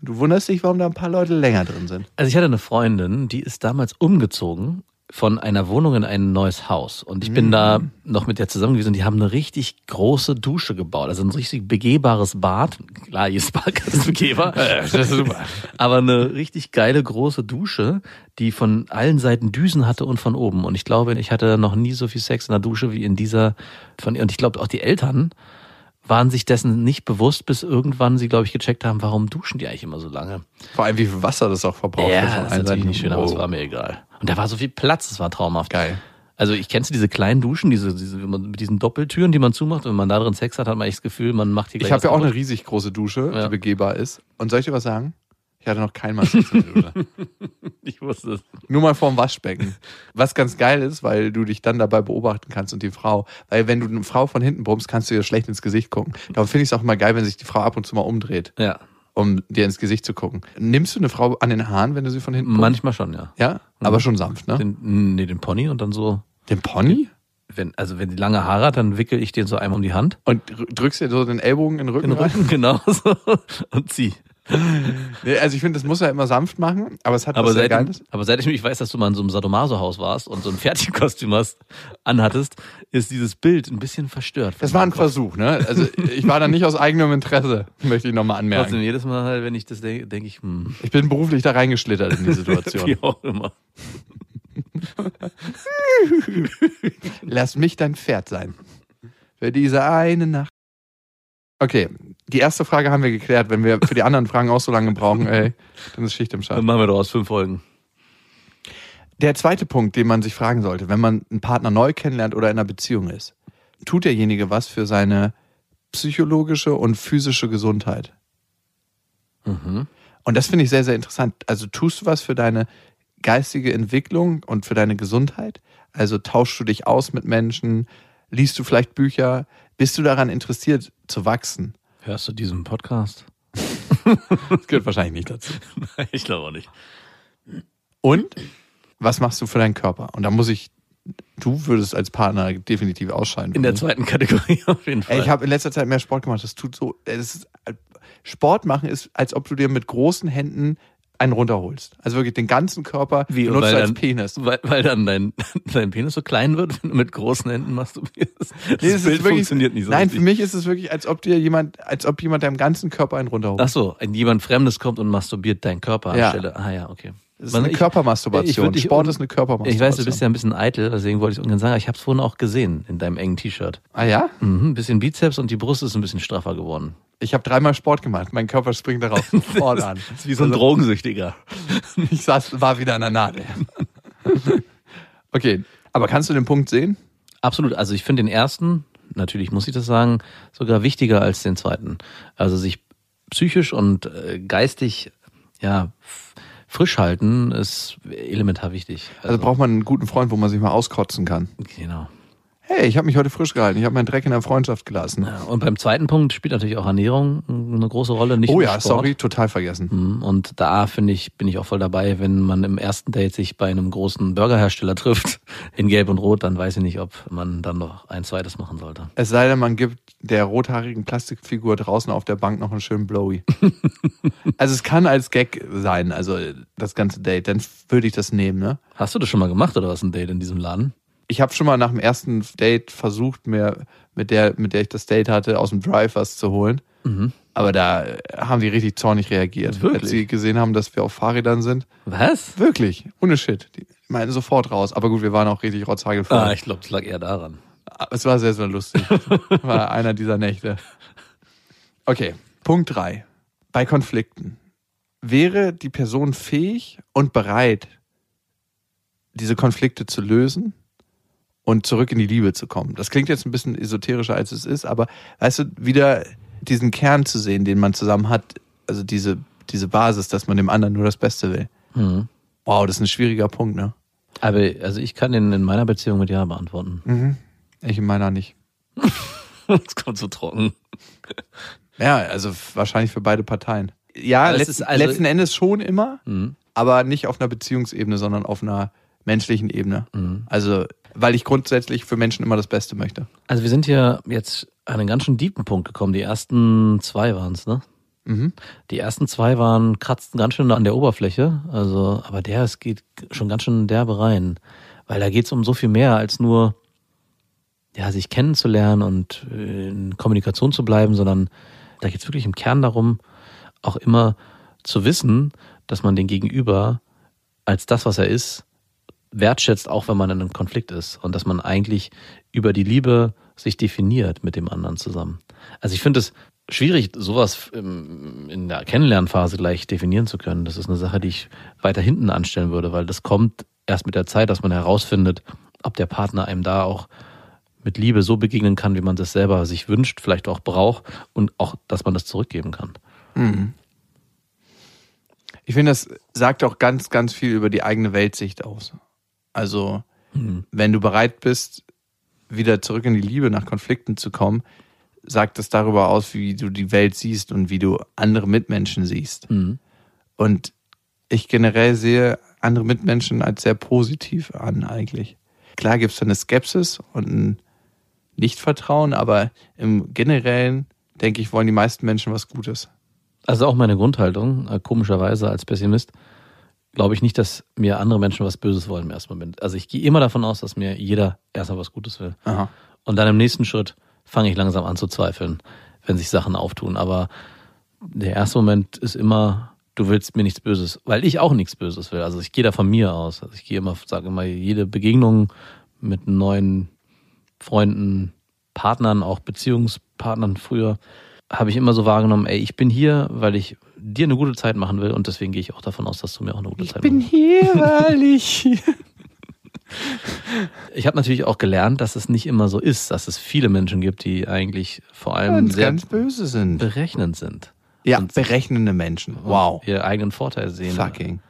Speaker 3: Du wunderst dich, warum da ein paar Leute länger drin sind.
Speaker 4: Also ich hatte eine Freundin, die ist damals umgezogen von einer Wohnung in ein neues Haus. Und ich bin da noch mit der zusammen gewesen. Die haben eine richtig große Dusche gebaut. Also ein richtig begehbares Bad. Klar, jedes Bad ist begehbar.
Speaker 3: das ist super.
Speaker 4: Aber eine richtig geile große Dusche, die von allen Seiten Düsen hatte und von oben. Und ich glaube, ich hatte noch nie so viel Sex in der Dusche wie in dieser von ihr. Und ich glaube, auch die Eltern waren sich dessen nicht bewusst, bis irgendwann sie, glaube ich, gecheckt haben, warum duschen die eigentlich immer so lange.
Speaker 3: Vor allem, wie viel Wasser das auch verbraucht
Speaker 4: Ja, das ist natürlich nicht schön, aber es war mir egal. Und da war so viel Platz, es war traumhaft.
Speaker 3: Geil.
Speaker 4: Also ich kennst du diese kleinen Duschen, diese, diese mit diesen Doppeltüren, die man zumacht, und wenn man da drin Sex hat, hat man echt das Gefühl, man macht hier
Speaker 3: Ich
Speaker 4: gleich
Speaker 3: habe ja auch eine riesig große Dusche,
Speaker 4: Ja.
Speaker 3: die begehbar ist. Und soll ich dir was sagen? Ich hatte noch kein Mal Sex in der Dusche.
Speaker 4: Ich wusste es.
Speaker 3: Nur mal vorm Waschbecken. Was ganz geil ist, weil du dich dann dabei beobachten kannst und die Frau. Weil wenn du eine Frau von hinten brummst, kannst du ihr schlecht ins Gesicht gucken. Darum finde ich es auch immer geil, wenn sich die Frau ab und zu mal umdreht,
Speaker 4: Ja,
Speaker 3: um dir ins Gesicht zu gucken. Nimmst du eine Frau an den Haaren, wenn du sie von hinten brummst?
Speaker 4: manchmal schon, ja.
Speaker 3: Ja, aber schon sanft, ne?
Speaker 4: Den, nee, den Pony und dann so,
Speaker 3: Den Pony?
Speaker 4: wenn, also wenn die lange Haare hat, dann wickel ich den so einmal um die Hand.
Speaker 3: Und dr- drückst dir so den Ellbogen in den Rücken
Speaker 4: Den
Speaker 3: rein?
Speaker 4: Rücken, genau so. Und zieh.
Speaker 3: Also ich finde, das muss er immer sanft machen, aber es hat
Speaker 4: Aber
Speaker 3: was sehr
Speaker 4: seit,
Speaker 3: Geiles.
Speaker 4: aber seitdem ich weiß, dass du mal in so einem Sadomaso-Haus warst und so ein Fertigkostüm hast, anhattest, ist dieses Bild ein bisschen verstört.
Speaker 3: Das war ein Versuch, ne? Also ich war da nicht aus eigenem Interesse, möchte ich nochmal
Speaker 4: Trotzdem,
Speaker 3: anmerken.
Speaker 4: jedes Mal, wenn ich das denke, denke ich, hm,
Speaker 3: Ich bin beruflich da reingeschlittert in die Situation.
Speaker 4: wie auch immer.
Speaker 3: Lass mich dein Pferd sein. Für diese eine Nacht. Okay, die erste Frage haben wir geklärt. Wenn wir für die anderen Fragen auch so lange brauchen, ey, dann ist Schicht im
Speaker 4: Dann
Speaker 3: Schatten.
Speaker 4: machen wir daraus fünf Folgen.
Speaker 3: Der zweite Punkt, den man sich fragen sollte, wenn man einen Partner neu kennenlernt oder in einer Beziehung ist, tut derjenige was für seine psychologische und physische Gesundheit?
Speaker 4: Mhm.
Speaker 3: Und das finde ich sehr, sehr interessant. Also tust du was für deine geistige Entwicklung und für deine Gesundheit? Also tauschst du dich aus mit Menschen? Liest du vielleicht Bücher? Bist du daran interessiert zu wachsen?
Speaker 4: Hörst du diesen Podcast?
Speaker 3: Das gehört wahrscheinlich nicht dazu.
Speaker 4: ich glaube auch nicht.
Speaker 3: Und was machst du für deinen Körper? Und da muss ich, du würdest als Partner definitiv ausscheiden.
Speaker 4: In der zweiten Kategorie auf jeden Fall.
Speaker 3: Ich habe in letzter Zeit mehr Sport gemacht. Das tut so. Das ist, Sport machen ist, als ob du dir mit großen Händen einen runterholst. Also wirklich den ganzen Körper
Speaker 4: Wie,
Speaker 3: benutzt als
Speaker 4: dann-
Speaker 3: Penis.
Speaker 4: Weil, weil dann dein, dein Penis so klein wird, wenn du mit großen Händen masturbierst. Das,
Speaker 3: Nee, ist
Speaker 4: Bild
Speaker 3: wirklich,
Speaker 4: funktioniert nicht so
Speaker 3: Nein,
Speaker 4: richtig.
Speaker 3: für mich ist es wirklich, als ob dir jemand, als ob jemand deinem ganzen Körper einen runterholt.
Speaker 4: Ach so, jemand Fremdes kommt und masturbiert deinen Körper
Speaker 3: Ja.
Speaker 4: anstelle. Ah ja, okay.
Speaker 3: Das ist eine
Speaker 4: ich-
Speaker 3: Körpermasturbation.
Speaker 4: ich
Speaker 3: Sport ist eine Körpermasturbation.
Speaker 4: Ich weiß, du bist ja ein bisschen eitel, deswegen wollte ich es ungern sagen, ich habe es vorhin auch gesehen in deinem engen T-Shirt.
Speaker 3: Ah ja?
Speaker 4: Mhm, ein bisschen Bizeps und die Brust ist ein bisschen straffer geworden.
Speaker 3: Ich habe dreimal Sport gemacht. Mein Körper springt darauf sofort an.
Speaker 4: Das ist wie so ein Drogensüchtiger.
Speaker 3: Ich saß, war wieder an der Nadel. Okay, aber kannst du den Punkt sehen?
Speaker 4: Absolut. Also ich finde den ersten, natürlich muss ich das sagen, sogar wichtiger als den zweiten. Also sich psychisch und äh, geistig ja frisch halten ist elementar wichtig.
Speaker 3: Also braucht man einen guten Freund, wo man sich mal auskotzen kann.
Speaker 4: genau.
Speaker 3: Hey, ich habe mich heute frisch gehalten. Ich habe meinen Dreck in der Freundschaft gelassen.
Speaker 4: Ja, Und beim zweiten Punkt spielt natürlich auch Ernährung eine große Rolle. Nicht
Speaker 3: oh ja, sorry, total vergessen.
Speaker 4: Mhm. Und da finde ich, bin ich auch voll dabei, wenn man im ersten Date sich bei einem großen Burgerhersteller trifft, in Gelb und Rot, dann weiß ich nicht, ob man dann noch ein zweites machen sollte.
Speaker 3: Es sei denn, man gibt der rothaarigen Plastikfigur draußen auf der Bank noch einen schönen Blowy. also es kann als Gag sein, also das ganze Date. Dann würde ich das nehmen, ne?
Speaker 4: Hast du das schon mal gemacht oder was, ein Date in diesem Laden?
Speaker 3: Ich habe schon mal nach dem ersten Date versucht, mir mit der, mit der ich das Date hatte, aus dem Drive was zu holen.
Speaker 4: Mhm.
Speaker 3: Aber da haben die richtig zornig reagiert,
Speaker 4: Wirklich?
Speaker 3: als sie gesehen haben, dass wir auf Fahrrädern sind.
Speaker 4: Was?
Speaker 3: Wirklich, ohne Shit. Die meinen sofort raus. Aber gut, wir waren auch richtig rotzhagelvoll.
Speaker 4: Ah, ich glaube, es lag eher daran.
Speaker 3: Aber Es war sehr, sehr lustig. War einer dieser Nächte. Okay, Punkt drei. Bei Konflikten. Wäre die Person fähig und bereit, diese Konflikte zu lösen und zurück in die Liebe zu kommen? Das klingt jetzt ein bisschen esoterischer, als es ist, aber weißt du, wieder diesen Kern zu sehen, den man zusammen hat, also diese diese Basis, dass man dem anderen nur das Beste will.
Speaker 4: Mhm.
Speaker 3: Wow, das ist ein schwieriger Punkt, ne?
Speaker 4: Aber also ich kann den in meiner Beziehung mit Ja beantworten.
Speaker 3: Ich in meiner nicht.
Speaker 4: Das kommt so trocken.
Speaker 3: Ja, also wahrscheinlich für beide Parteien. Ja,
Speaker 4: es
Speaker 3: letzt,
Speaker 4: also-
Speaker 3: letzten Endes schon immer,
Speaker 4: Mhm.
Speaker 3: aber nicht auf einer Beziehungsebene, sondern auf einer menschlichen Ebene.
Speaker 4: Mhm.
Speaker 3: Also, weil ich grundsätzlich für Menschen immer das Beste möchte.
Speaker 4: Also wir sind hier jetzt an einen ganz schön tiefen Punkt gekommen. Die ersten zwei waren es, ne?
Speaker 3: Mhm.
Speaker 4: Die ersten zwei waren, kratzten ganz schön an der Oberfläche. Also, aber der, es geht schon ganz schön derbe rein. Weil da geht es um so viel mehr als nur, ja, sich kennenzulernen und äh, in Kommunikation zu bleiben, sondern da geht es wirklich im Kern darum, auch immer zu wissen, dass man den Gegenüber als das, was er ist, wertschätzt, auch wenn man in einem Konflikt ist. Und dass man eigentlich über die Liebe sich definiert mit dem anderen zusammen. Also ich finde es schwierig, sowas im- in der Kennenlernphase gleich definieren zu können. Das ist eine Sache, die ich weiter hinten anstellen würde, weil das kommt erst mit der Zeit, dass man herausfindet, ob der Partner einem da auch mit Liebe so begegnen kann, wie man das selber sich wünscht, vielleicht auch braucht und auch, dass man das zurückgeben kann.
Speaker 3: Ich finde, das sagt auch ganz, ganz viel über die eigene Weltsicht aus. Also, wenn du bereit bist, wieder zurück in die Liebe nach Konflikten zu kommen, sagt das darüber aus, wie du die Welt siehst und wie du andere Mitmenschen siehst.
Speaker 4: Mhm.
Speaker 3: Und ich generell sehe andere Mitmenschen als sehr positiv an eigentlich. Klar gibt es da eine Skepsis und ein Nichtvertrauen, aber im Generellen, denke ich, wollen die meisten Menschen was Gutes.
Speaker 4: Also auch meine Grundhaltung, äh, komischerweise als Pessimist, glaube ich nicht, dass mir andere Menschen was Böses wollen im ersten Moment. Also ich gehe immer davon aus, dass mir jeder erstmal was Gutes will.
Speaker 3: Aha.
Speaker 4: Und dann im nächsten Schritt fange ich langsam an zu zweifeln, wenn sich Sachen auftun. Aber der erste Moment ist immer, du willst mir nichts Böses, weil ich auch nichts Böses will. Also ich gehe da von mir aus. Also ich gehe immer, sage immer, jede Begegnung mit neuen Freunden, Partnern, auch Beziehungspartnern früher, habe ich immer so wahrgenommen, ey, ich bin hier, weil ich dir eine gute Zeit machen will und deswegen gehe ich auch davon aus, dass du mir auch eine gute Zeit machst.
Speaker 3: hier, weil ich.
Speaker 4: Ich habe natürlich auch gelernt, dass es nicht immer so ist, dass es viele Menschen gibt, die eigentlich vor allem
Speaker 3: ganz,
Speaker 4: sehr
Speaker 3: ganz böse sind.
Speaker 4: berechnend sind.
Speaker 3: Ja,
Speaker 4: Und-
Speaker 3: berechnende Menschen. Wow.
Speaker 4: Ihr eigenen Vorteil sehen.
Speaker 3: Fucking.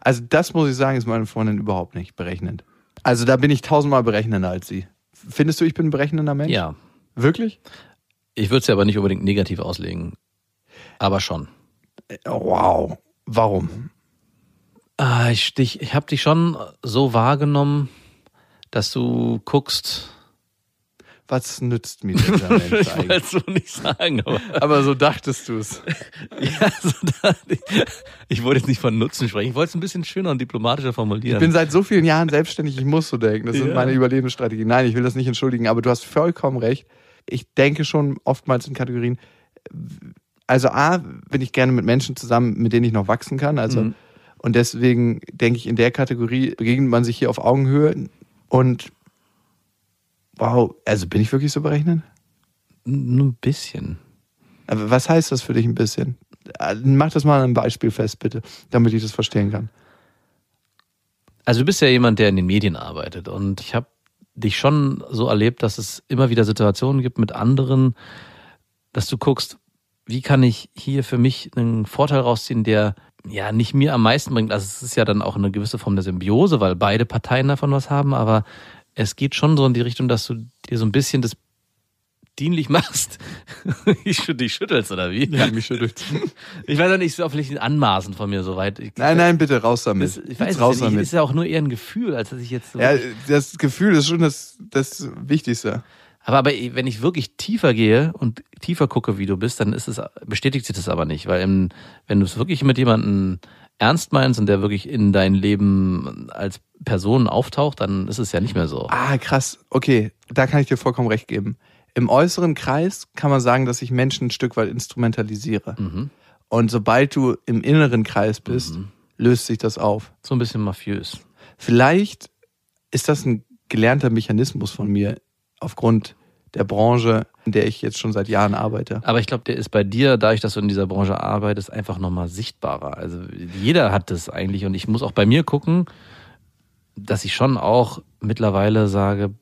Speaker 3: Also das muss ich sagen, ist meine Freundin überhaupt nicht berechnend. Also da bin ich tausendmal berechnender als sie. Findest du, ich bin ein berechnender Mensch?
Speaker 4: Ja.
Speaker 3: Wirklich?
Speaker 4: Ich würde es ja aber nicht unbedingt negativ auslegen. Aber schon.
Speaker 3: Oh, Wow. Warum?
Speaker 4: Ah, ich dich, ich habe dich schon so wahrgenommen, dass du guckst.
Speaker 3: Was nützt mir dieser Mensch
Speaker 4: Ich wollte
Speaker 3: eigentlich?
Speaker 4: es so nicht sagen, aber
Speaker 3: Aber so dachtest du es.
Speaker 4: ja, so da, ich, ich wollte jetzt nicht von Nutzen sprechen. Ich wollte es ein bisschen schöner und diplomatischer formulieren.
Speaker 3: Ich bin seit so vielen Jahren selbstständig, ich muss so denken. Das sind
Speaker 4: Ja.
Speaker 3: meine Überlebensstrategien. Nein, ich will das nicht entschuldigen, aber du hast vollkommen recht. Ich denke schon oftmals in Kategorien. Also A, bin ich gerne mit Menschen zusammen, mit denen ich noch wachsen kann. Also
Speaker 4: Mhm.
Speaker 3: und deswegen denke ich, in der Kategorie begegnet man sich hier auf Augenhöhe und wow, also bin ich wirklich so berechnend?
Speaker 4: Nur ein bisschen.
Speaker 3: Aber was heißt das für dich ein bisschen? Äh, Mach das mal an einem Beispiel fest, bitte, damit ich das verstehen kann.
Speaker 4: Also du bist ja jemand, der in den Medien arbeitet und ich habe dich schon so erlebt, dass es immer wieder Situationen gibt mit anderen, dass du guckst, wie kann ich hier für mich einen Vorteil rausziehen, der ja nicht mir am meisten bringt. Also es ist ja dann auch eine gewisse Form der Symbiose, weil beide Parteien davon was haben, aber es geht schon so in die Richtung, dass du dir so ein bisschen das dienlich machst. ich schüttel dich schüttelst oder wie?
Speaker 3: mich schüttelt.
Speaker 4: Ich weiß ja nicht, ist auch vielleicht ein Anmaßen von mir soweit. Ich,
Speaker 3: Nein, nein, bitte raus damit.
Speaker 4: das, ich weiß
Speaker 3: raus
Speaker 4: ja nicht.
Speaker 3: damit.
Speaker 4: Ist ja auch nur eher ein Gefühl, als dass ich jetzt so
Speaker 3: Ja, das Gefühl ist schon das, das Wichtigste.
Speaker 4: Aber, aber wenn ich wirklich tiefer gehe und tiefer gucke, wie du bist, dann ist es, bestätigt sich das aber nicht. Weil im, wenn du es wirklich mit jemandem ernst meinst und der wirklich in dein Leben als Person auftaucht, dann ist es ja nicht mehr so.
Speaker 3: Ah, krass. Okay, da kann ich dir vollkommen recht geben. Im äußeren Kreis kann man sagen, dass ich Menschen ein Stück weit instrumentalisiere.
Speaker 4: Mhm.
Speaker 3: Und sobald du im inneren Kreis bist, löst sich das auf.
Speaker 4: So ein bisschen mafiös.
Speaker 3: Vielleicht ist das ein gelernter Mechanismus von mir aufgrund der Branche, in der ich jetzt schon seit Jahren arbeite.
Speaker 4: Aber ich glaube, der ist bei dir, dadurch, dass du in dieser Branche arbeitest, einfach nochmal sichtbarer. Also jeder hat das eigentlich und ich muss auch bei mir gucken, dass ich schon auch mittlerweile sage,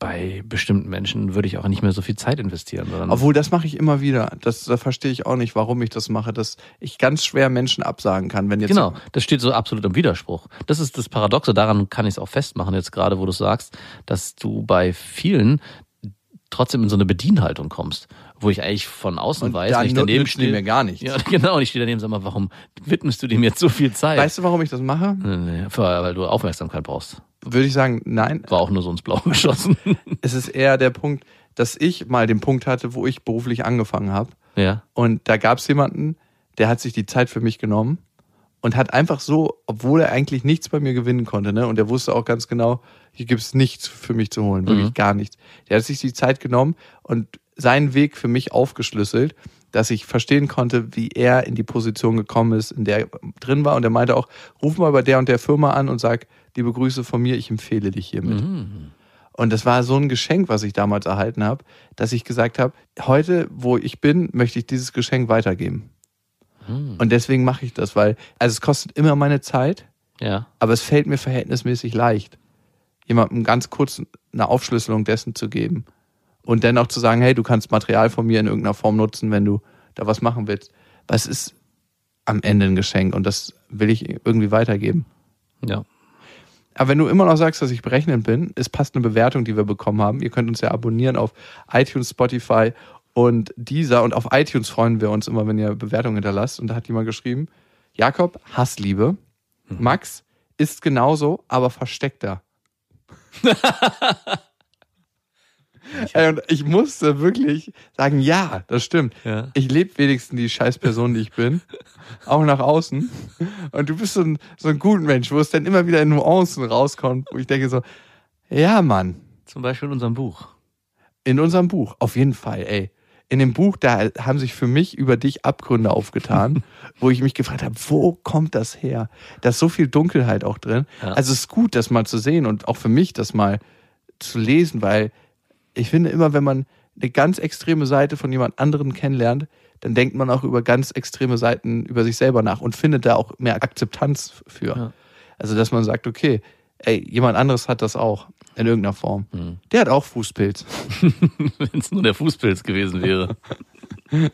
Speaker 4: bei bestimmten Menschen würde ich auch nicht mehr so viel Zeit investieren.
Speaker 3: Obwohl, das mache ich immer wieder. Das, da verstehe ich auch nicht, warum ich das mache, dass ich ganz schwer Menschen absagen kann, wenn jetzt.
Speaker 4: Genau, das steht so absolut im Widerspruch. Das ist das Paradoxe, daran kann ich es auch festmachen, jetzt gerade, wo du sagst, dass du bei vielen trotzdem in so eine Bedienhaltung kommst, wo ich eigentlich von außen
Speaker 3: Und
Speaker 4: weiß, wenn ich daneben stehe.
Speaker 3: mir gar nichts.
Speaker 4: Ja, genau, und ich stehe daneben und sag mal, warum widmest du dem jetzt so viel Zeit?
Speaker 3: Weißt du, warum ich das mache?
Speaker 4: Nee, nee, weil du Aufmerksamkeit brauchst.
Speaker 3: Würde ich sagen, nein.
Speaker 4: War auch nur so ins Blaue geschossen.
Speaker 3: Es ist eher der Punkt, dass ich mal den Punkt hatte, wo ich beruflich angefangen habe.
Speaker 4: ja.
Speaker 3: Und da gab es jemanden, der hat sich die Zeit für mich genommen und hat einfach so, obwohl er eigentlich nichts bei mir gewinnen konnte, ne, und er wusste auch ganz genau, hier gibt es nichts für mich zu holen, wirklich
Speaker 4: Mhm.
Speaker 3: gar nichts. Der hat sich die Zeit genommen und seinen Weg für mich aufgeschlüsselt, dass ich verstehen konnte, wie er in die Position gekommen ist, in der er drin war. Und er meinte auch, ruf mal bei der und der Firma an und sag, liebe Grüße von mir, ich empfehle dich hiermit.
Speaker 4: Mhm.
Speaker 3: Und das war so ein Geschenk, was ich damals erhalten habe, dass ich gesagt habe, heute, wo ich bin, möchte ich dieses Geschenk weitergeben.
Speaker 4: Mhm.
Speaker 3: Und deswegen mache ich das, weil, also es kostet immer meine Zeit,
Speaker 4: Ja.
Speaker 3: aber es fällt mir verhältnismäßig leicht, jemandem ganz kurz eine Aufschlüsselung dessen zu geben. Und dann auch zu sagen, hey, du kannst Material von mir in irgendeiner Form nutzen, wenn du da was machen willst. Weil es ist am Ende ein Geschenk und das will ich irgendwie weitergeben.
Speaker 4: Ja.
Speaker 3: Aber wenn du immer noch sagst, dass ich berechnend bin, ist passt eine Bewertung, die wir bekommen haben. Ihr könnt uns ja abonnieren auf iTunes, Spotify und dieser. Und auf iTunes freuen wir uns immer, wenn ihr Bewertungen hinterlasst. Und da hat jemand geschrieben, Jakob, Hassliebe. Max ist genauso, aber versteckter. Ey, und ich musste wirklich sagen, ja, das stimmt.
Speaker 4: Ja.
Speaker 3: Ich lebe wenigstens die Scheißperson, die ich bin. Auch nach außen. Und du bist so ein, so ein guter Mensch, wo es dann immer wieder in Nuancen rauskommt, wo ich denke so, ja, Mann,
Speaker 4: Zum Beispiel in unserem Buch.
Speaker 3: in unserem Buch, auf jeden Fall, ey. In dem Buch, da haben sich für mich über dich Abgründe aufgetan, wo ich mich gefragt habe, wo kommt das her? Da ist so viel Dunkelheit auch drin.
Speaker 4: Ja.
Speaker 3: Also es ist gut, das mal zu sehen und auch für mich das mal zu lesen, weil ich finde immer, wenn man eine ganz extreme Seite von jemand anderen kennenlernt, dann denkt man auch über ganz extreme Seiten über sich selber nach und findet da auch mehr Akzeptanz für.
Speaker 4: Ja.
Speaker 3: Also, dass man sagt, okay, ey, jemand anderes hat das auch in irgendeiner Form.
Speaker 4: Mhm.
Speaker 3: Der hat auch Fußpilz.
Speaker 4: Wenn es nur der Fußpilz gewesen wäre.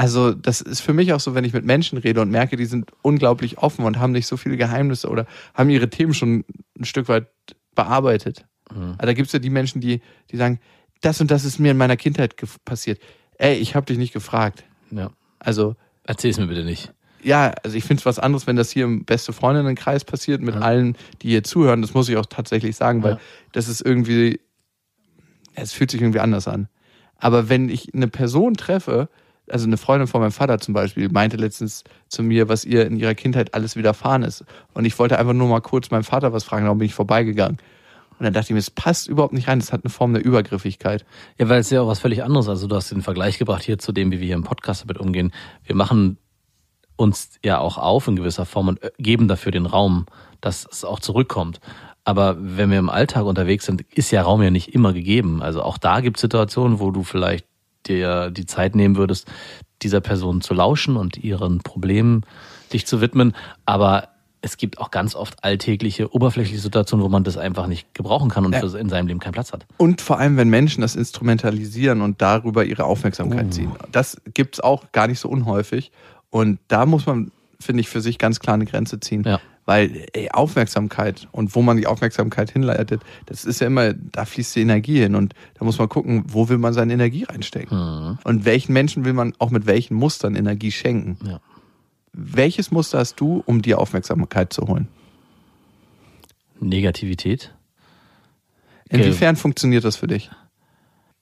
Speaker 3: Also, das ist für mich auch so, wenn ich mit Menschen rede und merke, die sind unglaublich offen und haben nicht so viele Geheimnisse oder haben ihre Themen schon ein Stück weit bearbeitet.
Speaker 4: Mhm.
Speaker 3: Also, da gibt's ja die Menschen, die, die sagen, das und das ist mir in meiner Kindheit passiert. Ey, ich habe dich nicht gefragt.
Speaker 4: Ja.
Speaker 3: Also,
Speaker 4: Erzähl's mir bitte nicht.
Speaker 3: Ja, also ich finde es was anderes, wenn das hier im beste Freundinnenkreis passiert mit
Speaker 4: Ja.
Speaker 3: allen, die hier zuhören. Das muss ich auch tatsächlich sagen, weil
Speaker 4: Ja.
Speaker 3: das ist irgendwie, es fühlt sich irgendwie anders an. Aber wenn ich eine Person treffe, also eine Freundin von meinem Vater zum Beispiel, meinte letztens zu mir, was ihr in ihrer Kindheit alles widerfahren ist. Und ich wollte einfach nur mal kurz meinem Vater was fragen, darum bin ich vorbeigegangen. Und dann dachte ich mir, es passt überhaupt nicht rein, es hat eine Form der Übergriffigkeit.
Speaker 4: Ja, weil es ja auch was völlig anderes. Also du hast den Vergleich gebracht hier zu dem, wie wir hier im Podcast damit umgehen. Wir machen uns ja auch auf in gewisser Form und äh, geben dafür den Raum, dass es auch zurückkommt. Aber wenn wir im Alltag unterwegs sind, ist ja Raum ja nicht immer gegeben. Also auch da gibt es Situationen, wo du vielleicht dir die Zeit nehmen würdest, dieser Person zu lauschen und ihren Problemen dich zu widmen. Aber es gibt auch ganz oft alltägliche, oberflächliche Situationen, wo man das einfach nicht gebrauchen kann und
Speaker 3: Ja.
Speaker 4: in seinem Leben keinen Platz hat.
Speaker 3: Und vor allem, wenn Menschen das instrumentalisieren und darüber ihre Aufmerksamkeit
Speaker 4: Uh.
Speaker 3: ziehen. Das gibt's auch gar nicht so unhäufig. Und da muss man, finde ich, für sich ganz klar eine Grenze ziehen.
Speaker 4: Ja.
Speaker 3: Weil ey, Aufmerksamkeit und wo man die Aufmerksamkeit hinleitet, das ist ja immer, da fließt die Energie hin. Und da muss man gucken, wo will man seine Energie reinstecken.
Speaker 4: Mhm.
Speaker 3: Und welchen Menschen will man auch mit welchen Mustern Energie schenken.
Speaker 4: Ja.
Speaker 3: Welches Muster hast du, um dir Aufmerksamkeit zu holen?
Speaker 4: Negativität.
Speaker 3: Inwiefern funktioniert das für dich?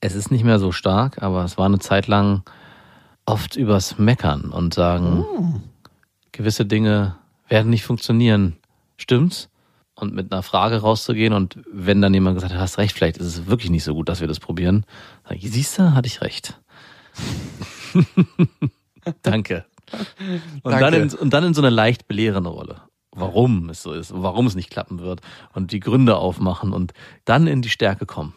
Speaker 4: Es ist nicht mehr so stark, aber es war eine Zeit lang oft übers Meckern und sagen, gewisse Dinge werden nicht funktionieren. Stimmt's? Und mit einer Frage rauszugehen und wenn dann jemand gesagt hat, hast recht, vielleicht ist es wirklich nicht so gut, dass wir das probieren, sag ich, siehst du, hatte ich recht. Danke. Und,
Speaker 3: Danke.
Speaker 4: Dann in, und dann in so eine leicht belehrende Rolle. Warum es so ist, warum es nicht klappen wird und die Gründe aufmachen und dann in die Stärke kommen.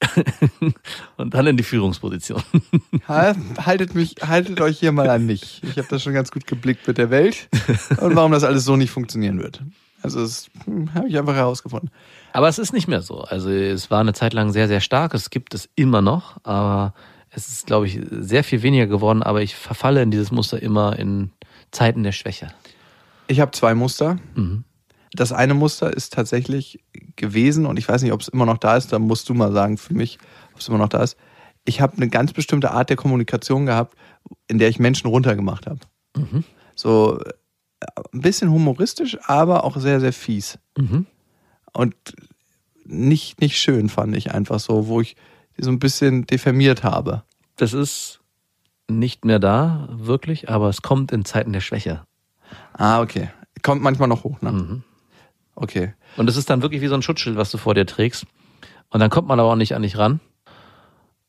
Speaker 4: und dann in die Führungsposition.
Speaker 3: Ha- Haltet mich, haltet euch hier mal an mich. Ich habe das schon ganz gut geblickt mit der Welt und warum das alles so nicht funktionieren wird. Also das habe ich einfach herausgefunden.
Speaker 4: Aber es ist nicht mehr so. Also es war eine Zeit lang sehr, sehr stark. Es gibt es immer noch, aber es ist, glaube ich, sehr viel weniger geworden. Aber ich verfalle in dieses Muster immer in Zeiten der Schwäche.
Speaker 3: Ich habe zwei Muster.
Speaker 4: Mhm.
Speaker 3: Das eine Muster ist tatsächlich gewesen, und ich weiß nicht, ob es immer noch da ist, da musst du mal sagen für mich, ob es immer noch da ist. Ich habe eine ganz bestimmte Art der Kommunikation gehabt, in der ich Menschen runtergemacht habe.
Speaker 4: Mhm.
Speaker 3: So äh, ein bisschen humoristisch, aber auch sehr, sehr fies.
Speaker 4: Mhm.
Speaker 3: Und nicht, nicht schön fand ich einfach so, wo ich so ein bisschen diffamiert habe.
Speaker 4: Das ist nicht mehr da, wirklich, aber es kommt in Zeiten der Schwäche.
Speaker 3: Ah, okay. Kommt manchmal noch hoch, ne?
Speaker 4: Mhm.
Speaker 3: Okay.
Speaker 4: Und es ist dann wirklich wie so ein Schutzschild, was du vor dir trägst. Und dann kommt man aber auch nicht an dich ran.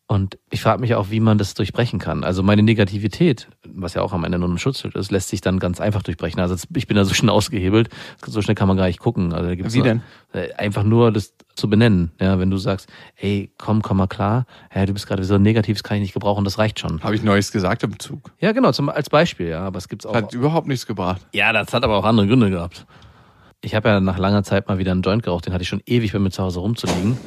Speaker 4: Und ich frage mich auch, wie man das durchbrechen kann. Also meine Negativität, was ja auch am Ende nur ein Schutzschild ist, lässt sich dann ganz einfach durchbrechen. Also ich bin da so schnell ausgehebelt, so schnell kann man gar nicht gucken. Also
Speaker 3: Wie denn?
Speaker 4: äh, Einfach nur das zu benennen. Ja, wenn du sagst, ey, komm, komm mal klar, ja, du bist gerade so negativ, das kann ich nicht gebrauchen, das reicht schon.
Speaker 3: Habe ich Neues gesagt im Zug.
Speaker 4: Ja, genau, zum, als Beispiel, ja, aber es gibt's auch.
Speaker 3: Hat überhaupt nichts gebracht.
Speaker 4: Ja, das hat aber auch andere Gründe gehabt. Ich habe ja nach langer Zeit mal wieder einen Joint geraucht, den hatte ich schon ewig bei mir zu Hause rumzuliegen.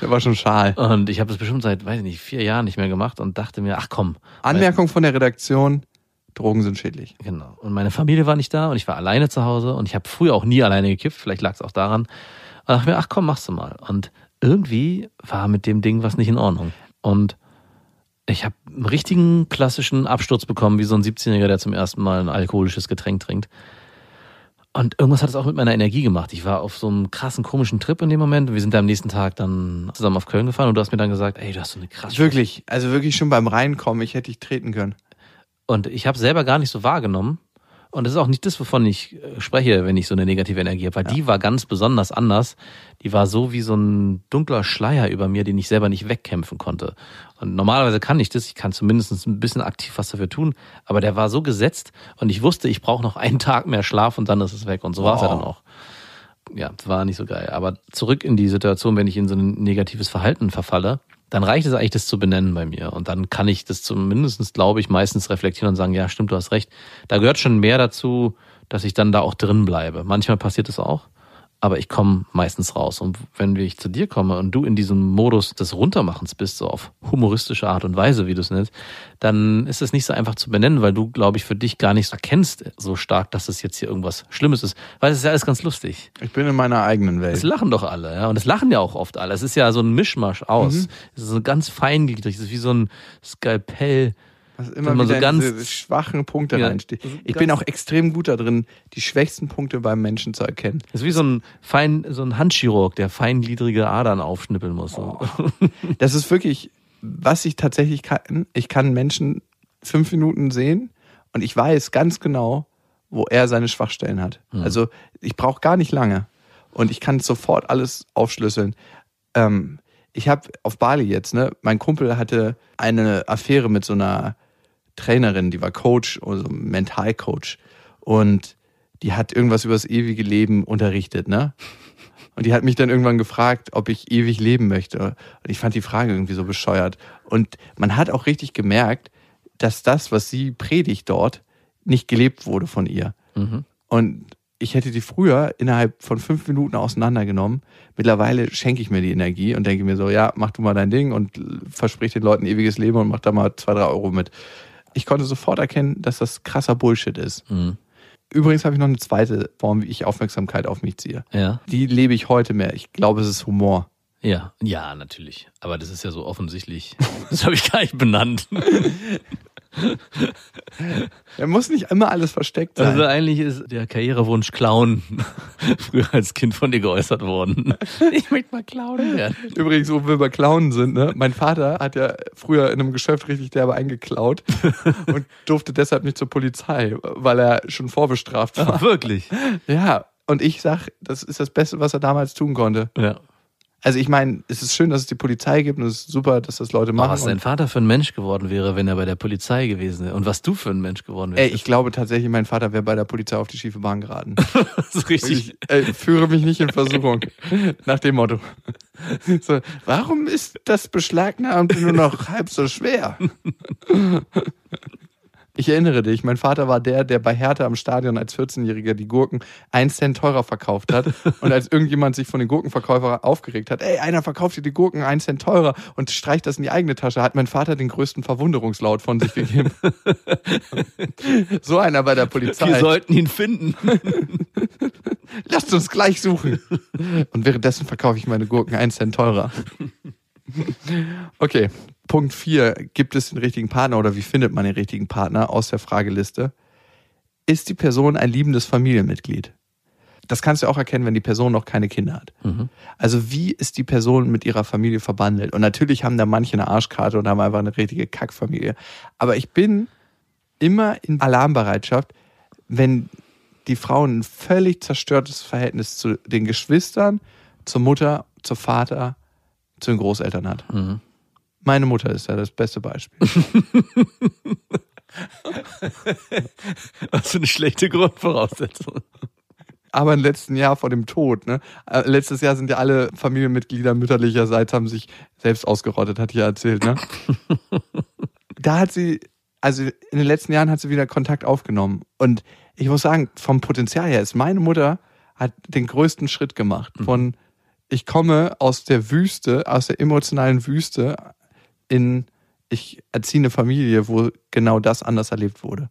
Speaker 3: Der war schon schal.
Speaker 4: Und ich habe das bestimmt seit, weiß ich nicht, vier Jahren nicht mehr gemacht und dachte mir, ach komm.
Speaker 3: Anmerkung von der Redaktion: Drogen sind schädlich.
Speaker 4: Genau. Und meine Familie war nicht da und ich war alleine zu Hause und ich habe früher auch nie alleine gekifft, vielleicht lag es auch daran. Und dachte mir, ach komm, machst du mal. Und irgendwie war mit dem Ding was nicht in Ordnung. Und ich habe einen richtigen klassischen Absturz bekommen, wie so ein 17-Jähriger, der zum ersten Mal ein alkoholisches Getränk trinkt. Und irgendwas hat es auch mit meiner Energie gemacht. Ich war auf so einem krassen, komischen Trip in dem Moment. Wir sind da am nächsten Tag dann zusammen auf Köln gefahren und du hast mir dann gesagt, ey, du hast so eine krasse
Speaker 3: Wirklich, also wirklich schon beim Reinkommen, ich hätte dich treten können.
Speaker 4: Und ich habe selber gar nicht so wahrgenommen. Und das ist auch nicht das, wovon ich äh, spreche, wenn ich so eine negative Energie habe, weil die war ganz besonders anders. Die war so wie so ein dunkler Schleier über mir, den ich selber nicht wegkämpfen konnte. Und normalerweise kann ich das, ich kann zumindest ein bisschen aktiv was dafür tun, aber der war so gesetzt und ich wusste, ich brauche noch einen Tag mehr Schlaf und dann ist es weg. Und so war es ja
Speaker 3: Wow.
Speaker 4: dann auch. Ja, war nicht so geil. Aber zurück in die Situation, wenn ich in so ein negatives Verhalten verfalle, dann reicht es eigentlich, das zu benennen bei mir. Und dann kann ich das zumindestens, glaube ich, meistens reflektieren und sagen, ja, stimmt, du hast recht. Da gehört schon mehr dazu, dass ich dann da auch drin bleibe. Manchmal passiert es auch, aber ich komme meistens raus. Und wenn ich zu dir komme und du in diesem Modus des Runtermachens bist, so auf humoristische Art und Weise, wie du es nennst, dann ist es nicht so einfach zu benennen, weil du, glaube ich, für dich gar nicht erkennst so stark, dass es jetzt hier irgendwas Schlimmes ist. Weil es ist ja alles ganz lustig.
Speaker 3: Ich bin in meiner eigenen
Speaker 4: Es
Speaker 3: Welt.
Speaker 4: lachen doch alle, ja. Und es lachen ja auch oft alle. Es ist ja so ein Mischmasch aus. Es ist so ganz feingliedrig. Es ist wie so ein Skalpell.
Speaker 3: Was immer
Speaker 4: wenn man
Speaker 3: wieder
Speaker 4: so ganz-
Speaker 3: schwachen Punkte
Speaker 4: Ja,
Speaker 3: reinsteht.
Speaker 4: das
Speaker 3: Ich bin auch extrem gut da drin, die schwächsten Punkte beim Menschen zu erkennen.
Speaker 4: Es ist wie so ein fein, so ein Handchirurg, der feingliedrige Adern aufschnippeln muss. So.
Speaker 3: Das ist wirklich, was ich tatsächlich kann. Ich kann Menschen fünf Minuten sehen und ich weiß ganz genau, wo er seine Schwachstellen hat. Also ich brauche gar nicht lange und ich kann sofort alles aufschlüsseln. Ähm, ich habe auf Bali jetzt, ne, mein Kumpel hatte eine Affäre mit so einer Trainerin, die war Coach, also Mentalcoach und die hat irgendwas über das ewige Leben unterrichtet, ne? Und die hat mich dann irgendwann gefragt, ob ich ewig leben möchte. Und ich fand die Frage irgendwie so bescheuert. Und man hat auch richtig gemerkt, dass das, was sie predigt dort, nicht gelebt wurde von ihr.
Speaker 4: Mhm.
Speaker 3: Und ich hätte die früher innerhalb von fünf Minuten auseinandergenommen. Mittlerweile schenke ich mir die Energie und denke mir so, ja, mach du mal dein Ding und versprich den Leuten ewiges Leben und mach da mal zwei, drei Euro mit. Ich konnte sofort erkennen, dass das krasser Bullshit ist.
Speaker 4: Mhm.
Speaker 3: Übrigens habe ich noch eine zweite Form, wie ich Aufmerksamkeit auf mich ziehe.
Speaker 4: Ja.
Speaker 3: Die lebe ich heute mehr. Ich glaube, es ist Humor.
Speaker 4: Ja. Ja, natürlich. Aber das ist ja so offensichtlich. Das habe ich gar nicht benannt.
Speaker 3: Er muss nicht immer alles versteckt sein.
Speaker 4: Also eigentlich ist der Karrierewunsch Clown früher als Kind von dir geäußert worden. Ich möchte mal Clown werden.
Speaker 3: Übrigens, wo wir bei Clownen sind, ne? Mein Vater hat ja früher in einem Geschäft richtig derbe eingeklaut und durfte deshalb nicht zur Polizei, weil er schon vorbestraft war.
Speaker 4: Wirklich?
Speaker 3: Ja, und ich sag, das ist das Beste, was er damals tun konnte.
Speaker 4: Ja.
Speaker 3: Also ich meine, es ist schön, dass es die Polizei gibt und es ist super, dass das Leute
Speaker 4: Aber
Speaker 3: machen.
Speaker 4: was dein Vater für ein Mensch geworden wäre, wenn er bei der Polizei gewesen wäre. Und was du für ein Mensch geworden
Speaker 3: ey,
Speaker 4: wärst.
Speaker 3: ich glaube tatsächlich, mein Vater wäre bei der Polizei auf die schiefe Bahn geraten.
Speaker 4: so richtig.
Speaker 3: Ich ey, führe mich nicht in Versuchung. Nach dem Motto. So, warum ist das Beschlagnahmte nur noch halb so schwer? Ich erinnere dich, mein Vater war der, der bei Hertha am Stadion als 14-Jähriger die Gurken einen Cent teurer verkauft hat. Und als irgendjemand sich von den Gurkenverkäufer aufgeregt hat, ey, einer verkauft dir die Gurken einen Cent teurer und streicht das in die eigene Tasche, hat mein Vater den größten Verwunderungslaut von sich gegeben. so einer bei der Polizei.
Speaker 4: Wir sollten ihn finden.
Speaker 3: Lasst uns gleich suchen. Und währenddessen verkaufe ich meine Gurken einen Cent teurer. Okay, Punkt 4. Gibt es den richtigen Partner oder wie findet man den richtigen Partner aus der Frageliste? Ist die Person ein liebendes Familienmitglied? Das kannst du auch erkennen, wenn die Person noch keine Kinder hat. Also wie ist die Person mit ihrer Familie verbandelt? Und natürlich haben da manche eine Arschkarte und haben einfach eine richtige Kackfamilie. Aber ich bin immer in Alarmbereitschaft, wenn die Frau ein völlig zerstörtes Verhältnis zu den Geschwistern, zur Mutter, zur Vater, zu den Großeltern hat. Meine Mutter ist ja das beste Beispiel.
Speaker 4: Was für eine schlechte Grundvoraussetzung.
Speaker 3: Aber im letzten Jahr vor dem Tod, ne? Äh, letztes Jahr sind ja alle Familienmitglieder mütterlicherseits haben sich selbst ausgerottet, hat ich ja erzählt, ne? da hat sie, also in den letzten Jahren hat sie wieder Kontakt aufgenommen. Und ich muss sagen, vom Potenzial her ist meine Mutter hat den größten Schritt gemacht. Von ich komme aus der Wüste, aus der emotionalen Wüste in ich erziehe eine Familie, wo genau das anders erlebt wurde.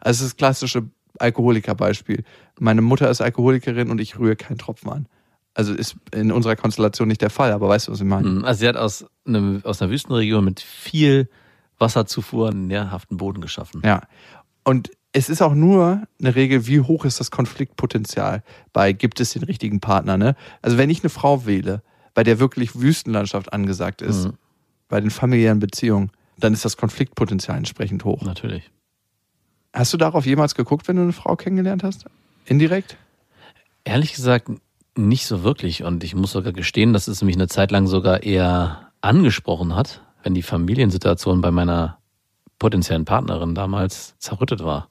Speaker 3: Also ist das klassische Alkoholikerbeispiel. Meine Mutter ist Alkoholikerin und ich rühre keinen Tropfen an. Also ist in unserer Konstellation nicht der Fall, aber weißt du, was ich meine?
Speaker 4: Mhm. Also sie hat aus, einem, aus einer Wüstenregion mit viel Wasserzufuhr einen nährhaften Boden geschaffen.
Speaker 3: Ja. Und es ist auch nur eine Regel, wie hoch ist das Konfliktpotenzial bei gibt es den richtigen Partner, ne? Also wenn ich eine Frau wähle, bei der wirklich Wüstenlandschaft angesagt ist,
Speaker 4: Mhm.
Speaker 3: bei den familiären Beziehungen, dann ist das Konfliktpotenzial entsprechend hoch.
Speaker 4: Natürlich.
Speaker 3: Hast du darauf jemals geguckt, wenn du eine Frau kennengelernt hast? Indirekt?
Speaker 4: Ehrlich gesagt, nicht so wirklich. Und ich muss sogar gestehen, dass es mich eine Zeit lang sogar eher angesprochen hat, wenn die Familiensituation bei meiner potenziellen Partnerin damals zerrüttet war.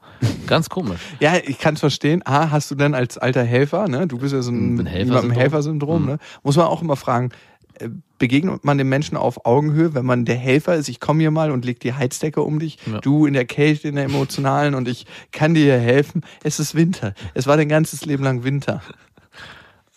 Speaker 4: Ganz komisch.
Speaker 3: Ja, ich kann es verstehen. A, hast du denn als alter Helfer, ne? Du bist ja so ein,
Speaker 4: Ein Helfersyndrom.
Speaker 3: Helfersyndrom, ne? Muss man auch immer fragen, äh, begegnet man dem Menschen auf Augenhöhe, wenn man der Helfer ist, ich komme hier mal und leg die Heizdecke um dich,
Speaker 4: Ja.
Speaker 3: du in der Kälte, in der emotionalen und ich kann dir helfen. Es ist Winter. Es war dein ganzes Leben lang Winter.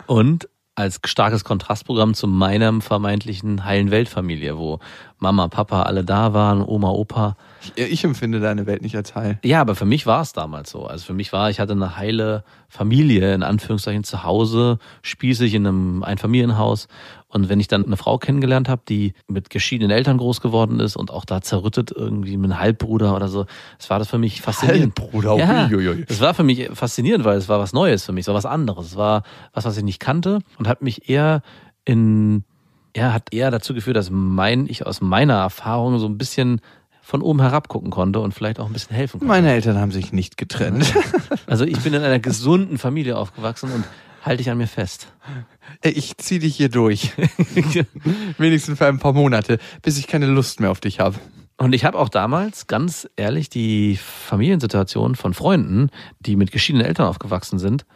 Speaker 4: Und als starkes Kontrastprogramm zu meinem vermeintlichen heilen Weltfamilie, wo Mama, Papa alle da waren, Oma, Opa.
Speaker 3: Ich, ich empfinde deine Welt nicht als heil.
Speaker 4: Ja, aber für mich war es damals so. Also für mich war, ich hatte eine heile Familie, in Anführungszeichen zu Hause, spießig in einem Einfamilienhaus. Und wenn ich dann eine Frau kennengelernt habe, die mit geschiedenen Eltern groß geworden ist und auch da zerrüttet irgendwie mit einem Halbbruder oder so, es war das für mich faszinierend.
Speaker 3: Halbbruder,
Speaker 4: ja,
Speaker 3: uiuiui.
Speaker 4: es war für mich faszinierend, weil es war was Neues für mich, es war was anderes. Es war was, was ich nicht kannte und hat mich eher in, ja, hat eher dazu geführt, dass mein, ich aus meiner Erfahrung so ein bisschen von oben herab gucken konnte und vielleicht auch ein bisschen helfen konnte.
Speaker 3: Meine Eltern haben sich nicht getrennt.
Speaker 4: Also ich bin in einer gesunden Familie aufgewachsen und halte ich an mir fest.
Speaker 3: Ich zieh dich hier durch. Wenigstens für ein paar Monate, bis ich keine Lust mehr auf dich habe.
Speaker 4: Und ich habe auch damals, ganz ehrlich, die Familiensituation von Freunden, die mit geschiedenen Eltern aufgewachsen sind,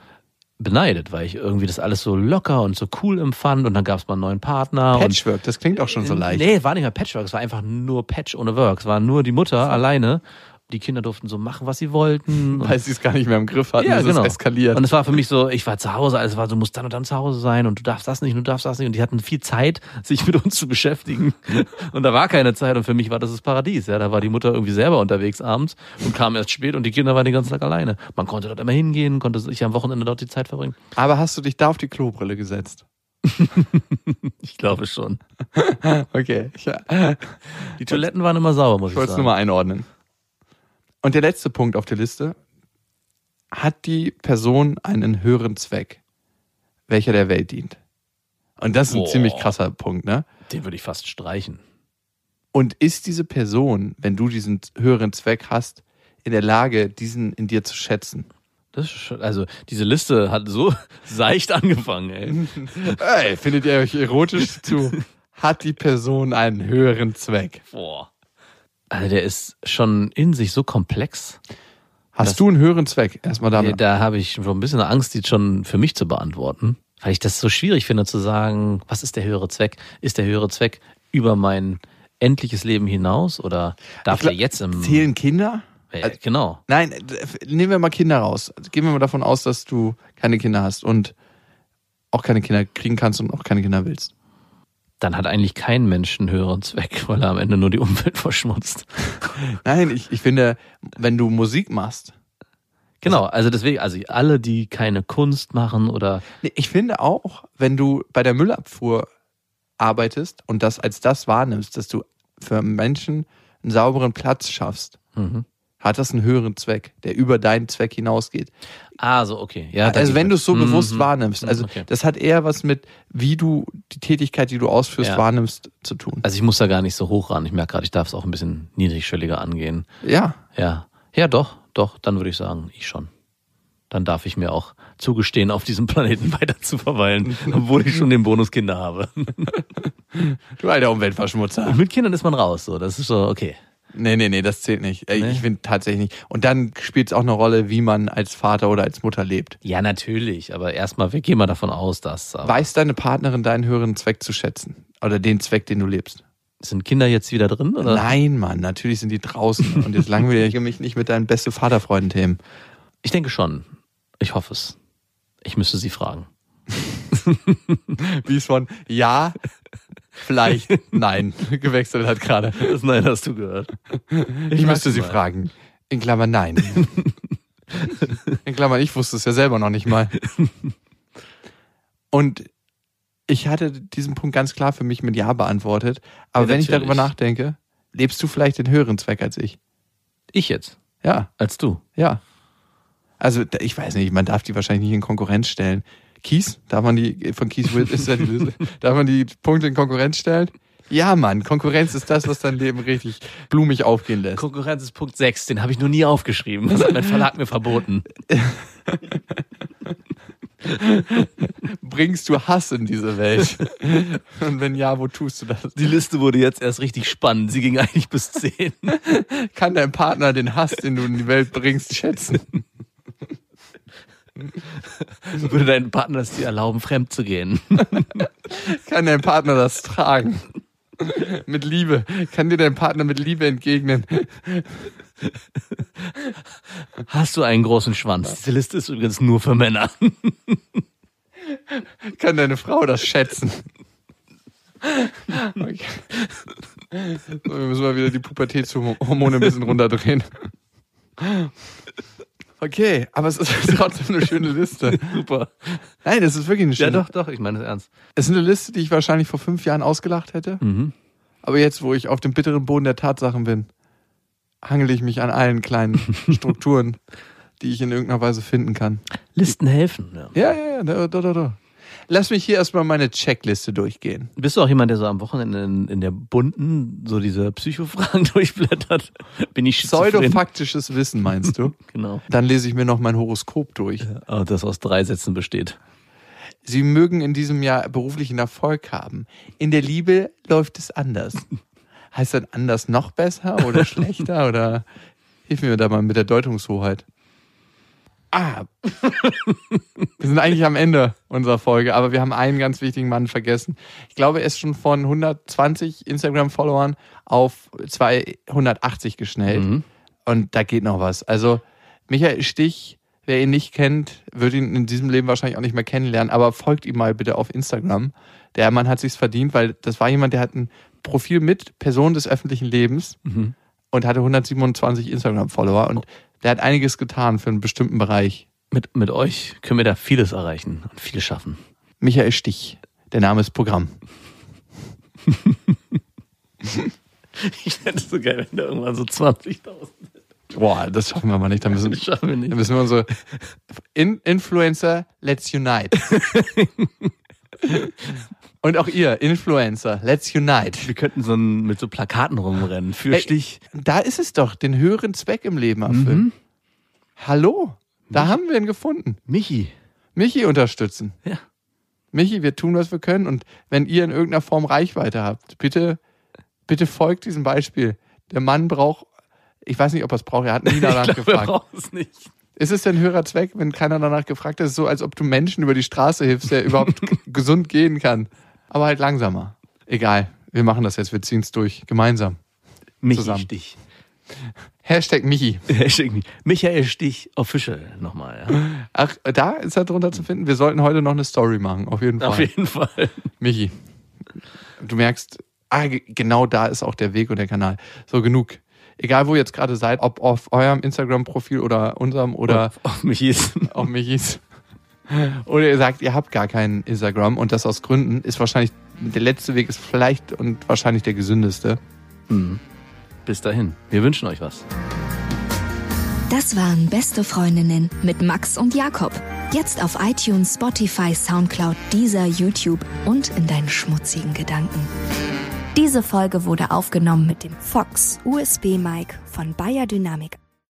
Speaker 4: beneidet, weil ich irgendwie das alles so locker und so cool empfand und dann gab es mal einen neuen Partner.
Speaker 3: Patchwork, das klingt auch schon so leicht.
Speaker 4: Nee, war nicht mehr Patchwork, es war einfach nur Patch ohne Work. Es war nur die Mutter alleine. Die Kinder durften so machen, was sie wollten.
Speaker 3: Weil sie es gar nicht mehr im Griff hatten,
Speaker 4: ja,
Speaker 3: es
Speaker 4: genau.
Speaker 3: ist eskaliert.
Speaker 4: Und es war für mich so, ich war zu Hause, also es war, du musst dann und dann zu Hause sein und du darfst das nicht und du darfst das nicht. Und die hatten viel Zeit, sich mit uns zu beschäftigen. Und da war keine Zeit und für mich war das das Paradies. Ja, da war die Mutter irgendwie selber unterwegs abends und kam erst spät und die Kinder waren den ganzen Tag alleine. Man konnte dort immer hingehen, konnte sich am Wochenende dort die Zeit verbringen.
Speaker 3: Aber hast du dich da auf die Klobrille gesetzt?
Speaker 4: Ich glaube schon.
Speaker 3: Okay, ich,
Speaker 4: Die Toiletten waren immer sauber, muss
Speaker 3: ich
Speaker 4: ich
Speaker 3: wollte es
Speaker 4: sagen.
Speaker 3: nur mal einordnen. Und der letzte Punkt auf der Liste. Hat die Person einen höheren Zweck, welcher der Welt dient? Und das ist ein
Speaker 4: Boah.
Speaker 3: ziemlich krasser Punkt, ne?
Speaker 4: Den würde ich fast streichen.
Speaker 3: Und ist diese Person, wenn du diesen höheren Zweck hast, in der Lage, diesen in dir zu schätzen?
Speaker 4: Das ist schon, also diese Liste hat so seicht angefangen, ey.
Speaker 3: Ey, findet ihr euch erotisch zu? Hat die Person einen höheren Zweck?
Speaker 4: Boah. Also der ist schon in sich so komplex.
Speaker 3: Hast
Speaker 4: Das-
Speaker 3: du einen höheren Zweck? Erstmal
Speaker 4: Da,
Speaker 3: damit.
Speaker 4: da habe ich schon ein bisschen Angst, die schon für mich zu beantworten, weil ich das so schwierig finde zu sagen, was ist der höhere Zweck? Ist der höhere Zweck über mein endliches Leben hinaus oder darf
Speaker 3: glaub,
Speaker 4: der jetzt im
Speaker 3: Zählen Kinder?
Speaker 4: Ja,
Speaker 3: Also-
Speaker 4: genau.
Speaker 3: Nein, d- nehmen wir mal Kinder raus. Gehen wir mal davon aus, dass du keine Kinder hast und auch keine Kinder kriegen kannst und auch keine Kinder willst.
Speaker 4: Dann hat eigentlich kein Mensch einen höheren Zweck, weil er am Ende nur die Umwelt verschmutzt.
Speaker 3: Nein, ich, ich finde, wenn du Musik machst,
Speaker 4: Genau, also deswegen, also alle, die keine Kunst machen oder
Speaker 3: Ich finde auch, wenn du bei der Müllabfuhr arbeitest und das als das wahrnimmst, dass du für Menschen einen sauberen Platz schaffst,
Speaker 4: Mhm.
Speaker 3: Hat das einen höheren Zweck, der über deinen Zweck hinausgeht.
Speaker 4: Ah, so, okay. Ja,
Speaker 3: also wenn du es so
Speaker 4: mit.
Speaker 3: bewusst
Speaker 4: Mhm.
Speaker 3: wahrnimmst, also
Speaker 4: Okay.
Speaker 3: das hat eher was mit, wie du die Tätigkeit, die du ausführst,
Speaker 4: Ja.
Speaker 3: wahrnimmst, zu tun.
Speaker 4: Also ich muss da gar nicht so hoch ran. Ich merke gerade, ich darf es auch ein bisschen niedrigschwelliger angehen.
Speaker 3: Ja,
Speaker 4: Ja. Ja, doch, doch, dann würde ich sagen, ich schon. Dann darf ich mir auch zugestehen, auf diesem Planeten weiter zu verweilen, obwohl ich schon den Bonus Kinder habe.
Speaker 3: du alter Umweltverschmutzer.
Speaker 4: Und mit Kindern ist man raus, so. Das ist so, okay.
Speaker 3: Nee, nee, nee, das zählt nicht.
Speaker 4: Nee?
Speaker 3: Ich finde tatsächlich nicht. Und dann spielt es auch eine Rolle, wie man als Vater oder als Mutter lebt.
Speaker 4: Ja, natürlich, aber erstmal, wir gehen mal davon aus, dass. Aber
Speaker 3: Weiß deine Partnerin deinen höheren Zweck zu schätzen? Oder den Zweck, den du lebst?
Speaker 4: sind Kinder jetzt wieder drin? Oder?
Speaker 3: Nein, Mann, natürlich sind die draußen. Und jetzt langweile ich mich nicht mit deinen beste Vaterfreunden-Themen.
Speaker 4: Ich denke schon. Ich hoffe es. Ich müsste sie fragen.
Speaker 3: Wie es von ja, vielleicht, nein gewechselt hat gerade.
Speaker 4: Das Nein hast du gehört.
Speaker 3: Ich, müsste sie
Speaker 4: mal.
Speaker 3: fragen. In Klammern nein. In Klammern, ich wusste es ja selber noch nicht mal. Und ich hatte diesen Punkt ganz klar für mich mit Ja beantwortet. Aber
Speaker 4: Ja,
Speaker 3: wenn ich darüber nachdenke, lebst du vielleicht den höheren Zweck als ich?
Speaker 4: Ich jetzt,
Speaker 3: Ja,
Speaker 4: als du.
Speaker 3: ja. Also ich weiß nicht, man darf die wahrscheinlich nicht in Konkurrenz stellen. Kies, darf man die, von Kies ist ja die Liste, darf man die Punkte in Konkurrenz stellen? Ja, Mann, Konkurrenz ist das, was dein Leben richtig blumig aufgehen lässt.
Speaker 4: Konkurrenz ist Punkt 6, den habe ich noch nie aufgeschrieben. Das hat mein Verlag mir verboten.
Speaker 3: Bringst du Hass in diese Welt? Und wenn ja, wo tust du das?
Speaker 4: Die Liste wurde jetzt erst richtig spannend. Sie ging eigentlich bis 10.
Speaker 3: Kann dein Partner den Hass, den du in die Welt bringst, schätzen?
Speaker 4: Würde dein Partner es dir erlauben, fremd zu gehen?
Speaker 3: Kann dein Partner das tragen? Mit Liebe. Kann dir dein Partner mit Liebe entgegnen?
Speaker 4: Hast du einen großen Schwanz? Diese Liste ist übrigens nur für Männer.
Speaker 3: Kann deine Frau das schätzen? Okay. So, wir müssen mal wieder die Pubertätshormone ein bisschen runterdrehen. Okay, aber es ist trotzdem eine schöne Liste.
Speaker 4: Super.
Speaker 3: Nein, es ist wirklich eine
Speaker 4: Ja,
Speaker 3: schöne
Speaker 4: doch, doch, ich meine es ernst.
Speaker 3: Es ist eine Liste, die ich wahrscheinlich vor fünf Jahren ausgelacht hätte.
Speaker 4: Mhm.
Speaker 3: Aber jetzt, wo ich auf dem bitteren Boden der Tatsachen bin, hangele ich mich an allen kleinen Strukturen, die ich in irgendeiner Weise finden kann.
Speaker 4: Listen helfen. Ja.
Speaker 3: Ja, ja, ja, da, da, da. Lass mich hier erstmal meine Checkliste durchgehen.
Speaker 4: Bist du auch jemand, der so am Wochenende in, in der bunten so diese Psychofragen durchblättert? Bin ich?
Speaker 3: Pseudofaktisches Wissen, meinst du?
Speaker 4: Genau.
Speaker 3: Dann lese ich mir noch mein Horoskop durch.
Speaker 4: Oh, das aus drei Sätzen besteht.
Speaker 3: Sie mögen in diesem Jahr beruflichen Erfolg haben. In der Liebe läuft es anders. Heißt das anders noch besser oder schlechter oder hilf mir da mal mit der Deutungshoheit. Ah, wir sind eigentlich am Ende unserer Folge, aber wir haben einen ganz wichtigen Mann vergessen. Ich glaube, er ist schon von 120 Instagram-Followern auf 280 geschnellt.
Speaker 4: Mhm.
Speaker 3: Und da geht noch was. Also Michael Stich, wer ihn nicht kennt, wird ihn in diesem Leben wahrscheinlich auch nicht mehr kennenlernen, aber folgt ihm mal bitte auf Instagram. Der Mann hat sich's verdient, weil das war jemand, der hat ein Profil mit Person des öffentlichen Lebens
Speaker 4: Mhm.
Speaker 3: Und hatte 127 Instagram-Follower und der hat einiges getan für einen bestimmten Bereich.
Speaker 4: Mit, mit euch können wir da vieles erreichen und vieles schaffen.
Speaker 3: Michael Stich. Der Name ist Programm.
Speaker 4: Ich fände es so geil, wenn da irgendwann so 20.000
Speaker 3: Boah, das schaffen wir mal nicht. Da müssen,
Speaker 4: Das schaffen wir
Speaker 3: da
Speaker 4: nicht.
Speaker 3: müssen wir unsere In Influencer, let's unite. Und auch ihr, Influencer, let's unite.
Speaker 4: Wir könnten so ein, mit so Plakaten rumrennen. Für
Speaker 3: Ey,
Speaker 4: Stich.
Speaker 3: Da ist es doch, den höheren Zweck im Leben erfüllen.
Speaker 4: Mhm.
Speaker 3: Hallo, da haben wir ihn gefunden.
Speaker 4: Michi.
Speaker 3: Michi unterstützen.
Speaker 4: Ja.
Speaker 3: Michi, wir tun, was wir können. Und wenn ihr in irgendeiner Form Reichweite habt, bitte, bitte folgt diesem Beispiel. Der Mann braucht, ich weiß nicht, ob er es braucht, er hat nie danach
Speaker 4: ich glaube, wir
Speaker 3: gefragt.
Speaker 4: brauchen es nicht.
Speaker 3: Ist es denn höherer Zweck, wenn keiner danach gefragt ist so, als ob du Menschen über die Straße hilfst, der überhaupt gesund gehen kann. Aber halt langsamer. Egal, wir machen das jetzt, wir ziehen es durch. Gemeinsam.
Speaker 4: Michi
Speaker 3: Zusammen.
Speaker 4: Stich.
Speaker 3: Hashtag Michi.
Speaker 4: Hashtag mich. Michael Stich Official nochmal. Ja.
Speaker 3: Ach, da ist er drunter zu finden. Wir sollten heute noch eine Story machen, auf jeden Fall.
Speaker 4: Auf jeden Fall.
Speaker 3: Michi, du merkst, ah, ge- genau da ist auch der Weg und der Kanal. So genug. Egal, wo ihr jetzt gerade seid, ob auf eurem Instagram-Profil oder unserem oder
Speaker 4: Auf, auf mich ist.
Speaker 3: auf Michis. Oder ihr sagt, ihr habt gar keinen Instagram und das aus Gründen, ist wahrscheinlich, der letzte Weg ist vielleicht und wahrscheinlich der gesündeste.
Speaker 4: Bis dahin. Wir wünschen euch was.
Speaker 1: Das waren Beste Freundinnen mit Max und Jakob. Jetzt auf iTunes, Spotify, Soundcloud, Deezer, YouTube und in deinen schmutzigen Gedanken. Diese Folge wurde aufgenommen mit dem Fox USB Mic von Bayer Dynamic